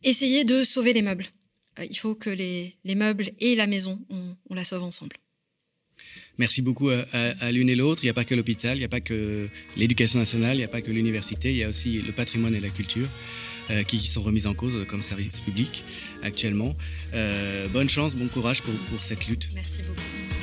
essayer de sauver les meubles. Euh, il faut que les, meubles et la maison, on, la sauve ensemble. Merci beaucoup à, l'une et l'autre. Il n'y a pas que l'hôpital, il n'y a pas que l'éducation nationale, il n'y a pas que l'université, il y a aussi le patrimoine et la culture. qui, sont remises en cause comme service public actuellement. bonne chance, bon courage pour, pour cette lutte. Merci beaucoup.